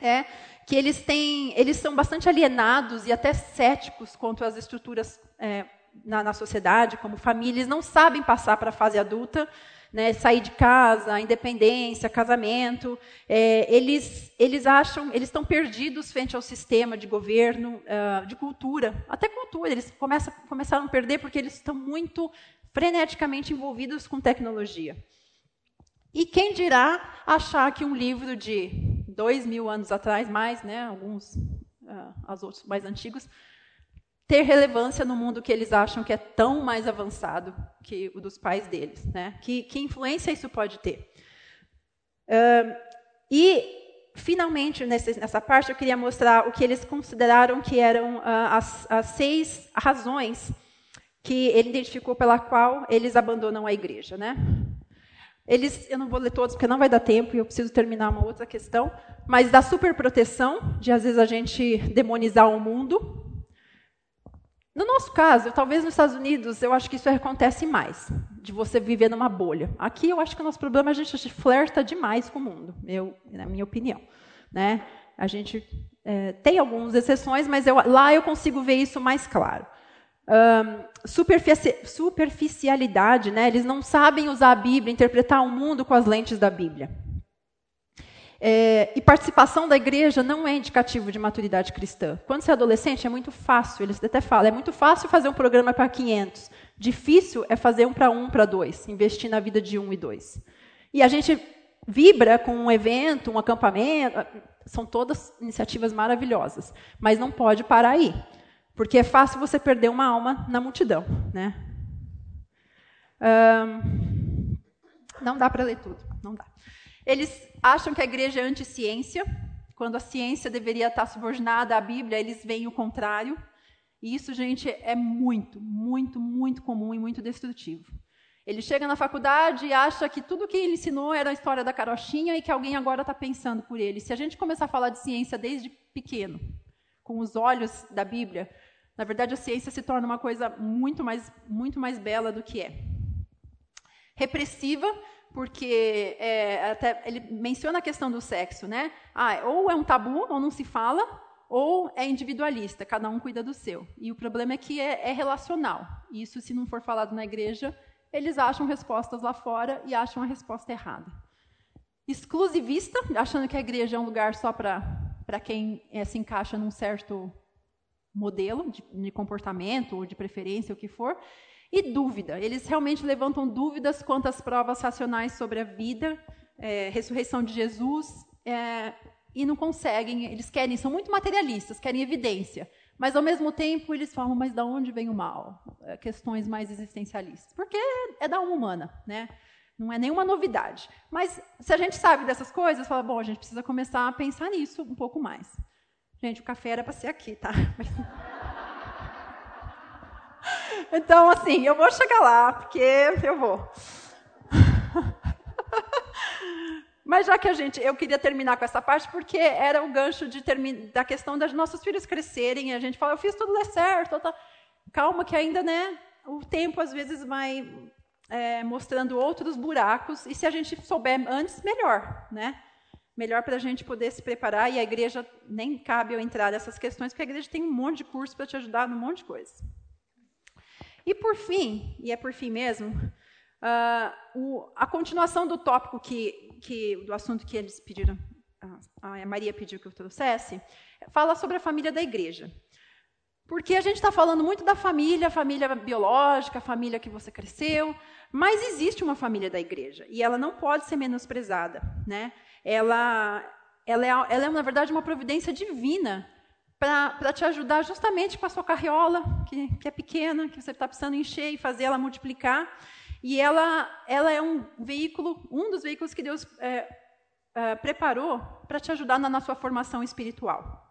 é que eles têm, eles são bastante alienados e até céticos quanto às estruturas é, na, na sociedade, como família, eles não sabem passar para a fase adulta né, sair de casa, independência, casamento, é, eles, eles acham, eles estão perdidos frente ao sistema de governo, uh, de cultura, até cultura, eles começam, começaram a perder porque eles estão muito freneticamente envolvidos com tecnologia. E quem dirá achar que um livro de dois mil anos atrás, mais, né, alguns, uh, os outros mais antigos, ter relevância no mundo que eles acham que é tão mais avançado que o dos pais deles. Né? Que, que influência isso pode ter? Uh, e, finalmente, nessa, nessa, parte, eu queria mostrar o que eles consideraram que eram uh, as, as seis razões que ele identificou pela qual eles abandonam a igreja. Né? Eles, eu não vou ler todos porque não vai dar tempo e eu preciso terminar uma outra questão, mas da superproteção, de às vezes a gente demonizar o mundo, no nosso caso, talvez nos Estados Unidos, eu acho que isso acontece mais, de você viver numa bolha. Aqui eu acho que o nosso problema é a gente flerta demais com o mundo, eu, na minha opinião. Né? A gente é, tem algumas exceções, mas eu, lá eu consigo ver isso mais claro. Um, superfici superficialidade, né? eles não sabem usar a Bíblia, interpretar o mundo com as lentes da Bíblia. É, e participação da igreja não é indicativo de maturidade cristã. Quando você é adolescente, é muito fácil, eles até falam, é muito fácil fazer um programa para 500. Difícil é fazer um para um, para dois, investir na vida de um e dois. E a gente vibra com um evento, um acampamento, são todas iniciativas maravilhosas, mas não pode parar aí, porque é fácil você perder uma alma na multidão. Né? Não dá para ler tudo, não dá. Eles acham que a igreja é anti-ciência, quando a ciência deveria estar subordinada à Bíblia, eles veem o contrário. E isso, gente, é muito, muito, muito comum e muito destrutivo. Ele chega na faculdade e acha que tudo que ele ensinou era a história da carochinha e que alguém agora está pensando por ele. Se a gente começar a falar de ciência desde pequeno, com os olhos da Bíblia, na verdade a ciência se torna uma coisa muito mais, muito mais bela do que é. Repressiva, porque é, até ele menciona a questão do sexo, né? Ah, ou é um tabu, ou não se fala, ou é individualista, cada um cuida do seu. E o problema é que é, é relacional. Isso, se não for falado na igreja, eles acham respostas lá fora e acham a resposta errada. Exclusivista, achando que a igreja é um lugar só para quem é, se encaixa num certo modelo de, de comportamento ou de preferência, o que for. E dúvida. Eles realmente levantam dúvidas quanto às provas racionais sobre a vida, é, ressurreição de Jesus, é, e não conseguem. Eles querem, são muito materialistas, querem evidência. Mas, ao mesmo tempo, eles falam, mas de onde vem o mal? É, questões mais existencialistas. Porque é da alma humana, né? Não é nenhuma novidade. Mas, se a gente sabe dessas coisas, fala, bom, a gente precisa começar a pensar nisso um pouco mais. Gente, o café era para ser aqui, tá? Mas... Então, assim, eu vou chegar lá, porque eu vou. Mas já que a gente, eu queria terminar com essa parte porque era o gancho de da questão das nossos filhos crescerem. E a gente fala, eu fiz tudo dar certo. Tá. Calma, que ainda, né? O tempo às vezes vai é, mostrando outros buracos. E se a gente souber antes, melhor, né? Melhor para a gente poder se preparar. E a igreja nem cabe eu entrar nessas questões, porque a igreja tem um monte de curso para te ajudar num monte de coisa. E por fim, e é por fim mesmo, uh, o, a continuação do tópico que, que, do assunto que eles pediram, a Maria pediu que eu trouxesse, fala sobre a família da igreja. Porque a gente está falando muito da família, família biológica, família que você cresceu, mas existe uma família da igreja e ela não pode ser menosprezada, né? Ela, ela é, ela é na verdade uma providência divina para te ajudar justamente com a sua carriola, que, que é pequena, que você está precisando encher e fazer ela multiplicar. E ela, ela é um veículo, um dos veículos que Deus é, é, preparou para te ajudar na, na, sua formação espiritual.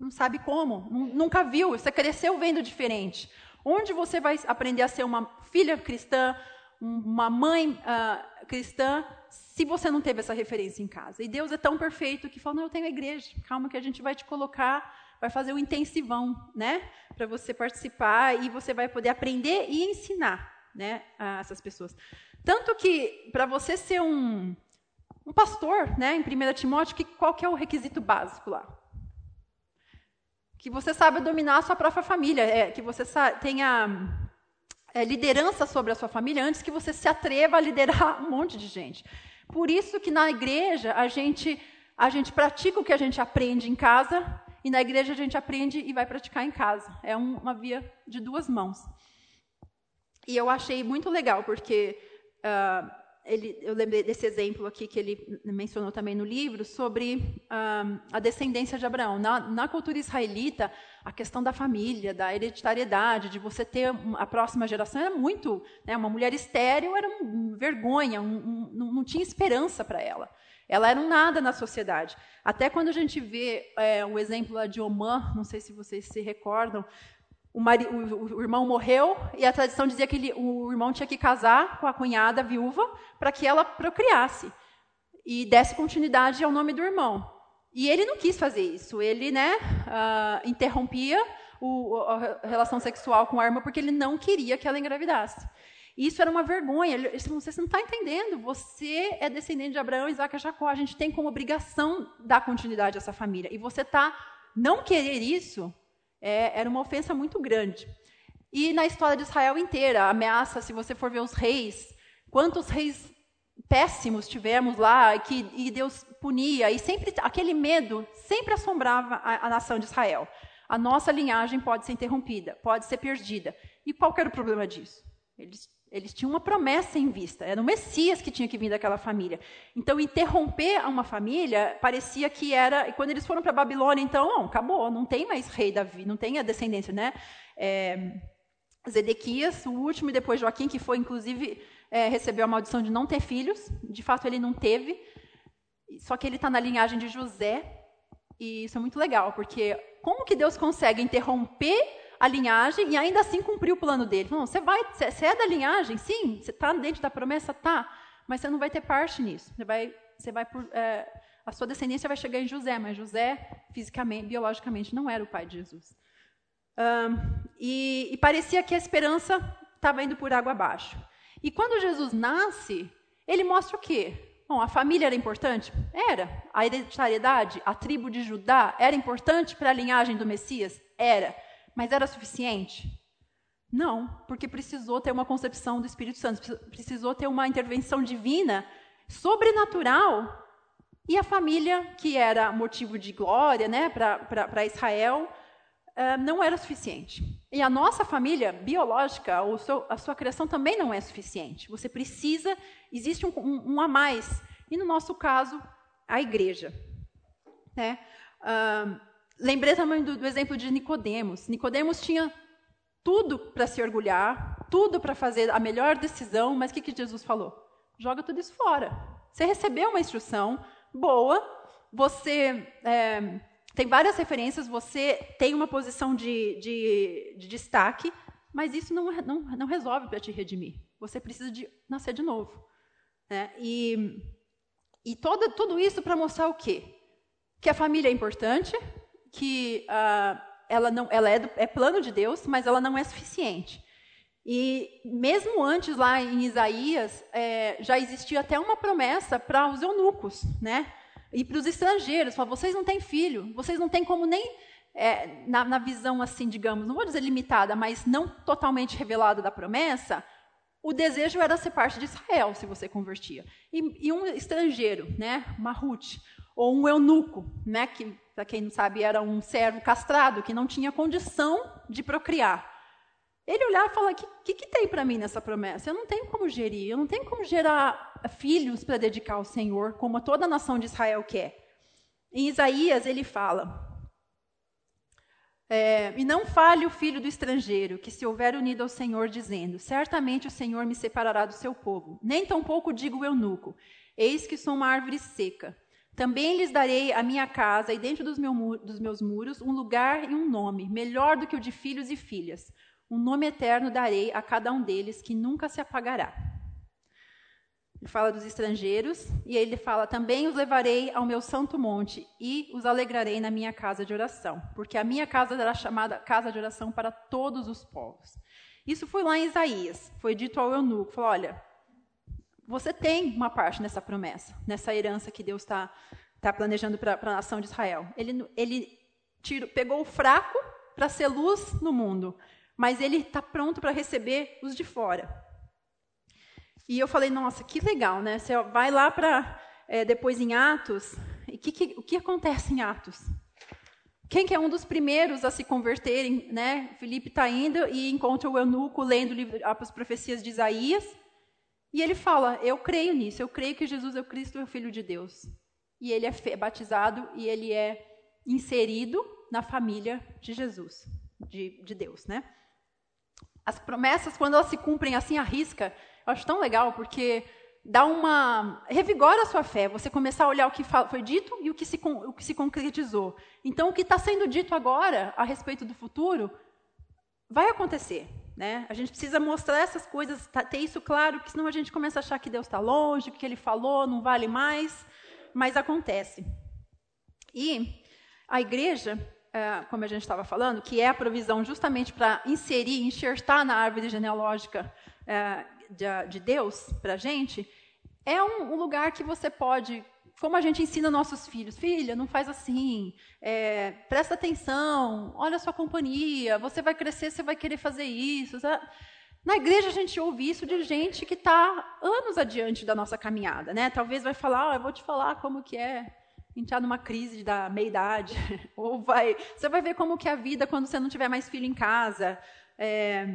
Não sabe como, nunca viu, você cresceu vendo diferente. Onde você vai aprender a ser uma filha cristã, uma mãe uh, cristã, se você não teve essa referência em casa? E Deus é tão perfeito que falou: não, eu tenho a igreja, calma que a gente vai te colocar vai fazer o intensivão, né? Para você participar e você vai poder aprender e ensinar, né? A essas pessoas. Tanto que para você ser um, um pastor, né? Em 1 Timóteo, que, qual que é o requisito básico lá? Que você saiba dominar a sua própria família, é, que você tenha é, liderança sobre a sua família antes que você se atreva a liderar um monte de gente. Por isso que na igreja a gente a gente pratica o que a gente aprende em casa e na igreja a gente aprende e vai praticar em casa. É um, uma via de duas mãos. E eu achei muito legal, porque uh, ele, eu lembrei desse exemplo aqui que ele mencionou também no livro, sobre uh, a descendência de Abraão. Na, na, cultura israelita, a questão da família, da hereditariedade, de você ter a próxima geração, era muito. Né, uma mulher estéril era vergonha, um, um, não tinha esperança para ela. Ela era um nada na sociedade. Até quando a gente vê é, o exemplo de Oman, não sei se vocês se recordam, o, mari, o, o, irmão morreu e a tradição dizia que ele, o irmão tinha que casar com a cunhada viúva para que ela procriasse e desse continuidade ao nome do irmão. E ele não quis fazer isso. Ele né, uh, interrompia o, a relação sexual com a irmã porque ele não queria que ela engravidasse. E isso era uma vergonha. Ele falou, você não está entendendo. Você é descendente de Abraão, Isaac e Jacó. A gente tem como obrigação dar continuidade a essa família. E você está não querer isso é, era uma ofensa muito grande. E na história de Israel inteira, a ameaça, se você for ver os reis, quantos reis péssimos tivemos lá que e Deus punia e sempre aquele medo sempre assombrava a, a nação de Israel. A nossa linhagem pode ser interrompida, pode ser perdida. E qual era o problema disso? Eles eles tinham uma promessa em vista, era o Messias que tinha que vir daquela família. Então, interromper uma família parecia que era. E quando eles foram para Babilônia, então, não, acabou, não tem mais rei Davi, não tem a descendência, né? É, Zedequias, o último, e depois Joaquim, que foi, inclusive, é, recebeu a maldição de não ter filhos. De fato, ele não teve. Só que ele está na linhagem de José. E isso é muito legal, porque como que Deus consegue interromper a linhagem e ainda assim cumpriu o plano dele. Não, você vai, você é da linhagem, sim, você está dentro da promessa, tá, mas você não vai ter parte nisso. Você vai, você vai por, é, a sua descendência vai chegar em José, mas José fisicamente, biologicamente, não era o pai de Jesus. Um, e, e parecia que a esperança estava indo por água abaixo. E quando Jesus nasce, ele mostra o quê? Bom, a família era importante? Era. A hereditariedade, a tribo de Judá, era importante para a linhagem do Messias? Era. Mas era suficiente? Não, porque precisou ter uma concepção do Espírito Santo, precisou ter uma intervenção divina, sobrenatural. E a família, que era motivo de glória né, para Israel, uh, não era suficiente. E a nossa família biológica, ou seu, a sua criação também não é suficiente. Você precisa, existe um, um, um a mais. E no nosso caso, a igreja. Né? Uh, Lembrei também do, do exemplo de Nicodemos. Nicodemos tinha tudo para se orgulhar, tudo para fazer a melhor decisão, mas o que, que Jesus falou? Joga tudo isso fora. Você recebeu uma instrução boa, você é, tem várias referências, você tem uma posição de, de, de destaque, mas isso não, não, não resolve para te redimir. Você precisa de nascer de novo. Né? E, e todo, tudo isso para mostrar o quê? Que a família é importante, que uh, ela, não, ela é, do, é plano de Deus, mas ela não é suficiente. E mesmo antes, lá em Isaías, é, já existia até uma promessa para os eunucos, né? E para os estrangeiros, fala, vocês não têm filho, vocês não têm como nem, é, na, na, visão assim, digamos, não vou dizer limitada, mas não totalmente revelada da promessa, o desejo era ser parte de Israel, se você convertia. E, e um estrangeiro, né, uma ou um eunuco, né, que para quem não sabe, era um servo castrado que não tinha condição de procriar. Ele olhava e falava: o que, que, que, tem para mim nessa promessa? Eu não tenho como gerir, eu não tenho como gerar filhos para dedicar ao Senhor, como toda a nação de Israel quer. Em Isaías, ele fala: É, e não fale o filho do estrangeiro, que se houver unido ao Senhor, dizendo: Certamente o Senhor me separará do seu povo. Nem tampouco digo o eunuco: Eis que sou uma árvore seca. Também lhes darei a minha casa e dentro dos, meu, dos meus muros um lugar e um nome, melhor do que o de filhos e filhas. Um nome eterno darei a cada um deles, que nunca se apagará. Ele fala dos estrangeiros e ele fala: Também os levarei ao meu santo monte e os alegrarei na minha casa de oração, porque a minha casa será chamada casa de oração para todos os povos. Isso foi lá em Isaías, foi dito ao eunuco: falou, Olha, você tem uma parte nessa promessa, nessa herança que Deus está tá planejando para a nação de Israel. Ele, ele pegou o fraco para ser luz no mundo, mas ele está pronto para receber os de fora. E eu falei, nossa, que legal, né? Você vai lá para é, depois em Atos, e que, que, o que acontece em Atos? Quem que é um dos primeiros a se converterem, né? Felipe está indo e encontra o eunuco lendo as profecias de Isaías, e ele fala, eu creio nisso, eu creio que Jesus é o Cristo, é o Filho de Deus. E ele é batizado e ele é inserido na família de Jesus, de, de Deus, né? As promessas, quando elas se cumprem assim à risca, eu acho tão legal porque dá uma. revigora a sua fé, você começar a olhar o que foi dito e o que se, o que se concretizou. Então, o que está sendo dito agora a respeito do futuro vai acontecer. Né? A gente precisa mostrar essas coisas, tá, ter isso claro, porque senão a gente começa a achar que Deus está longe, que ele falou não vale mais, mas acontece. E a igreja, é, como a gente estava falando, que é a provisão justamente para inserir, enxertar na árvore genealógica é, de, de Deus para a gente, é um, lugar que você pode, como a gente ensina nossos filhos, filha, não faz assim, é, presta atenção, olha a sua companhia, você vai crescer, você vai querer fazer isso. Na igreja a gente ouve isso de gente que está anos adiante da nossa caminhada, né? Talvez vai falar, oh, eu vou te falar como que é entrar numa crise da meia-idade, ou vai, você vai ver como que é a vida quando você não tiver mais filho em casa. É,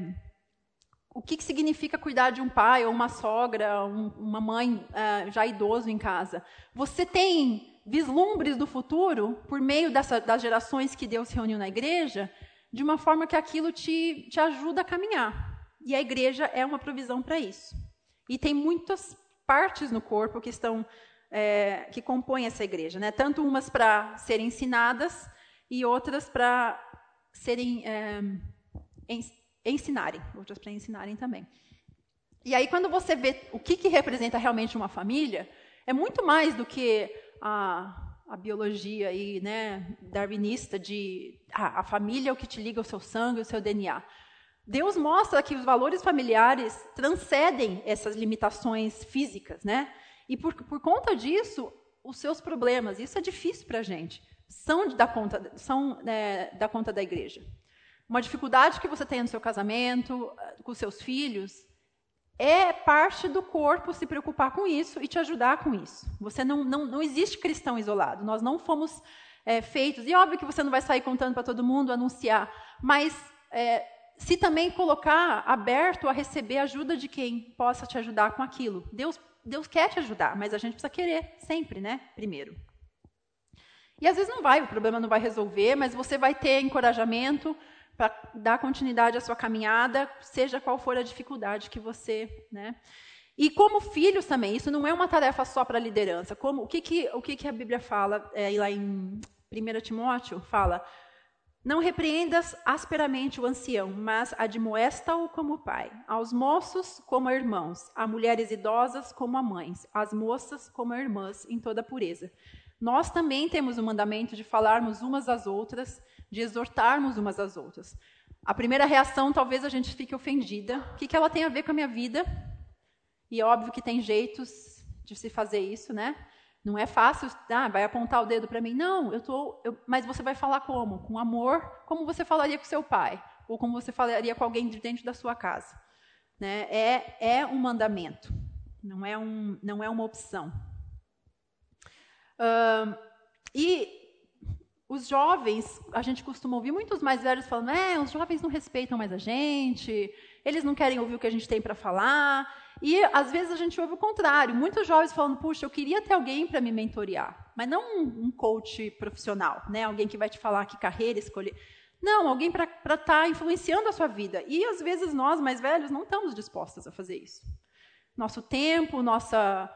o que, que, significa cuidar de um pai ou uma sogra, um, uma mãe uh, já idoso em casa. Você tem vislumbres do futuro por meio dessa, das gerações que Deus reuniu na igreja, de uma forma que aquilo te, te ajuda a caminhar. E a igreja é uma provisão para isso. E tem muitas partes no corpo que estão é, que compõem essa igreja, né? Tanto umas para serem ensinadas e outras para serem é, ensinarem, outras para ensinarem também. E aí, quando você vê o que, que representa realmente uma família, é muito mais do que a, a biologia aí, né, darwinista de ah, a família é o que te liga ao seu sangue, ao seu DNA. Deus mostra que os valores familiares transcendem essas limitações físicas, né? E por, por conta disso, os seus problemas, isso é difícil para a gente, são da conta, são né, da conta da igreja. Uma dificuldade que você tem no seu casamento, eh, com seus filhos, é parte do corpo se preocupar com isso e te ajudar com isso. Você não, não, não existe cristão isolado. Nós não fomos é, feitos. E óbvio que você não vai sair contando para todo mundo, anunciar, mas é, se também colocar aberto a receber ajuda de quem possa te ajudar com aquilo. Deus, Deus quer te ajudar, mas a gente precisa querer sempre, né? Primeiro. E às vezes não vai, o problema não vai resolver, mas você vai ter encorajamento, para dar continuidade à sua caminhada, seja qual for a dificuldade que você, né? E como filhos também, isso não é uma tarefa só para a liderança. Como, o que, que, o que, que a Bíblia fala, é, lá em 1 Timóteo, fala, não repreendas asperamente o ancião, mas admoesta-o como pai, aos moços como a irmãos, a mulheres idosas como a mães, às moças como a irmãs, em toda pureza. Nós também temos o mandamento de falarmos umas às outras, de exortarmos umas às outras. A primeira reação, talvez a gente fique ofendida. O que, que ela tem a ver com a minha vida? E é óbvio que tem jeitos de se fazer isso, né? Não é fácil, ah, vai apontar o dedo para mim. Não, eu eu, mas você vai falar como? Com amor, como você falaria com seu pai, ou como você falaria com alguém de dentro da sua casa. Né? É, é um mandamento, não é, um, não é uma opção. Uh, e os jovens, a gente costuma ouvir muitos mais velhos falando: é, os jovens não respeitam mais a gente, eles não querem ouvir o que a gente tem para falar. E às vezes a gente ouve o contrário, muitos jovens falando: puxa, eu queria ter alguém para me mentorear, mas não um, um, coach profissional, né? alguém que vai te falar que carreira escolher. Não, alguém para estar tá influenciando a sua vida. E às vezes nós, mais velhos, não estamos dispostos a fazer isso. Nosso tempo, nossa,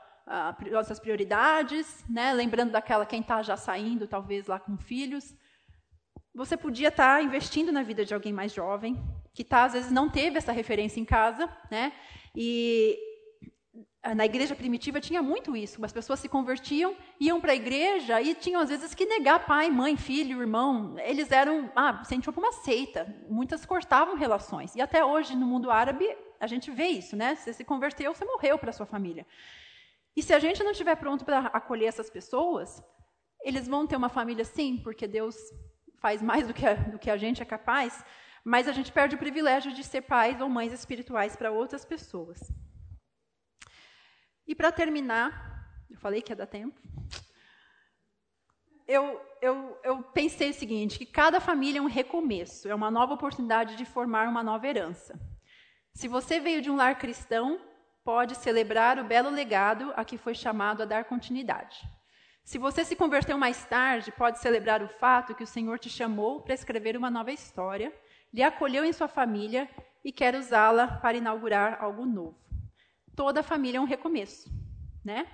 nossas prioridades, né? lembrando daquela quem está já saindo, talvez lá com filhos. Você podia estar tá investindo na vida de alguém mais jovem, que tá, às vezes não teve essa referência em casa, né? E na igreja primitiva tinha muito isso. As pessoas se convertiam, iam para a igreja e tinham às vezes que negar pai, mãe, filho, irmão. Eles eram, ah, sentiam como uma seita. Muitas cortavam relações. E até hoje no mundo árabe a gente vê isso, né? Você se converteu, você morreu para sua família. E se a gente não estiver pronto para acolher essas pessoas, eles vão ter uma família sim, porque Deus faz mais do que a, do que a gente é capaz, mas a gente perde o privilégio de ser pais ou mães espirituais para outras pessoas. E para terminar, eu falei que ia dar tempo. Eu, eu, eu pensei o seguinte: que cada família é um recomeço, é uma nova oportunidade de formar uma nova herança. Se você veio de um lar cristão, pode celebrar o belo legado a que foi chamado a dar continuidade. Se você se converteu mais tarde, pode celebrar o fato que o Senhor te chamou para escrever uma nova história, lhe acolheu em sua família e quer usá-la para inaugurar algo novo toda família é um recomeço, né?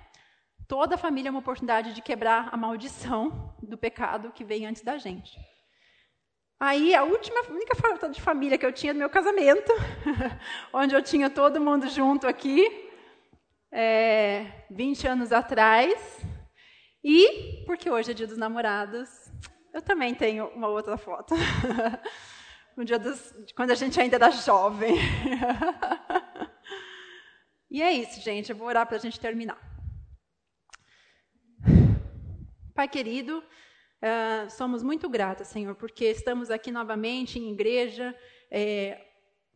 Toda família é uma oportunidade de quebrar a maldição do pecado que vem antes da gente. Aí, a última, única falta de família que eu tinha no meu casamento, onde eu tinha todo mundo junto aqui, é, 20 anos atrás, e, porque hoje é dia dos namorados, eu também tenho uma outra foto. no dia dos, quando a gente ainda era jovem. E é isso, gente. Eu vou orar para a gente terminar. Pai querido, uh, somos muito gratas, Senhor, porque estamos aqui novamente em igreja, é,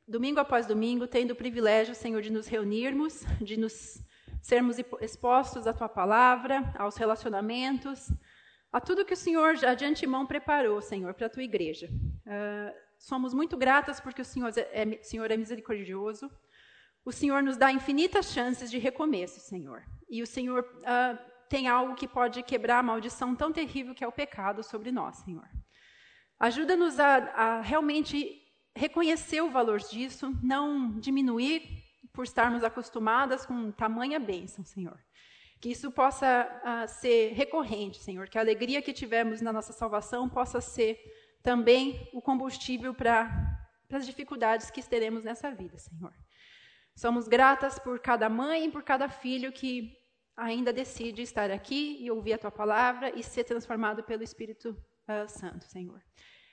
domingo após domingo, tendo o privilégio, Senhor, de nos reunirmos, de nos sermos expostos à Tua palavra, aos relacionamentos, a tudo que o Senhor já de antemão preparou, Senhor, para a Tua igreja. Uh, somos muito gratas porque o Senhor é, Senhor é misericordioso, o Senhor nos dá infinitas chances de recomeço, Senhor. E o Senhor uh, tem algo que pode quebrar a maldição tão terrível que é o pecado sobre nós, Senhor. Ajuda-nos a, a realmente reconhecer o valor disso, não diminuir por estarmos acostumadas com tamanha bênção, Senhor. Que isso possa uh, ser recorrente, Senhor. Que a alegria que tivemos na nossa salvação possa ser também o combustível para as dificuldades que teremos nessa vida, Senhor. Somos gratas por cada mãe e por cada filho que ainda decide estar aqui e ouvir a tua palavra e ser transformado pelo Espírito uh, Santo, Senhor.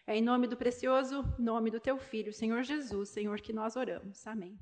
É em nome do precioso nome do teu filho, Senhor Jesus, Senhor, que nós oramos. Amém.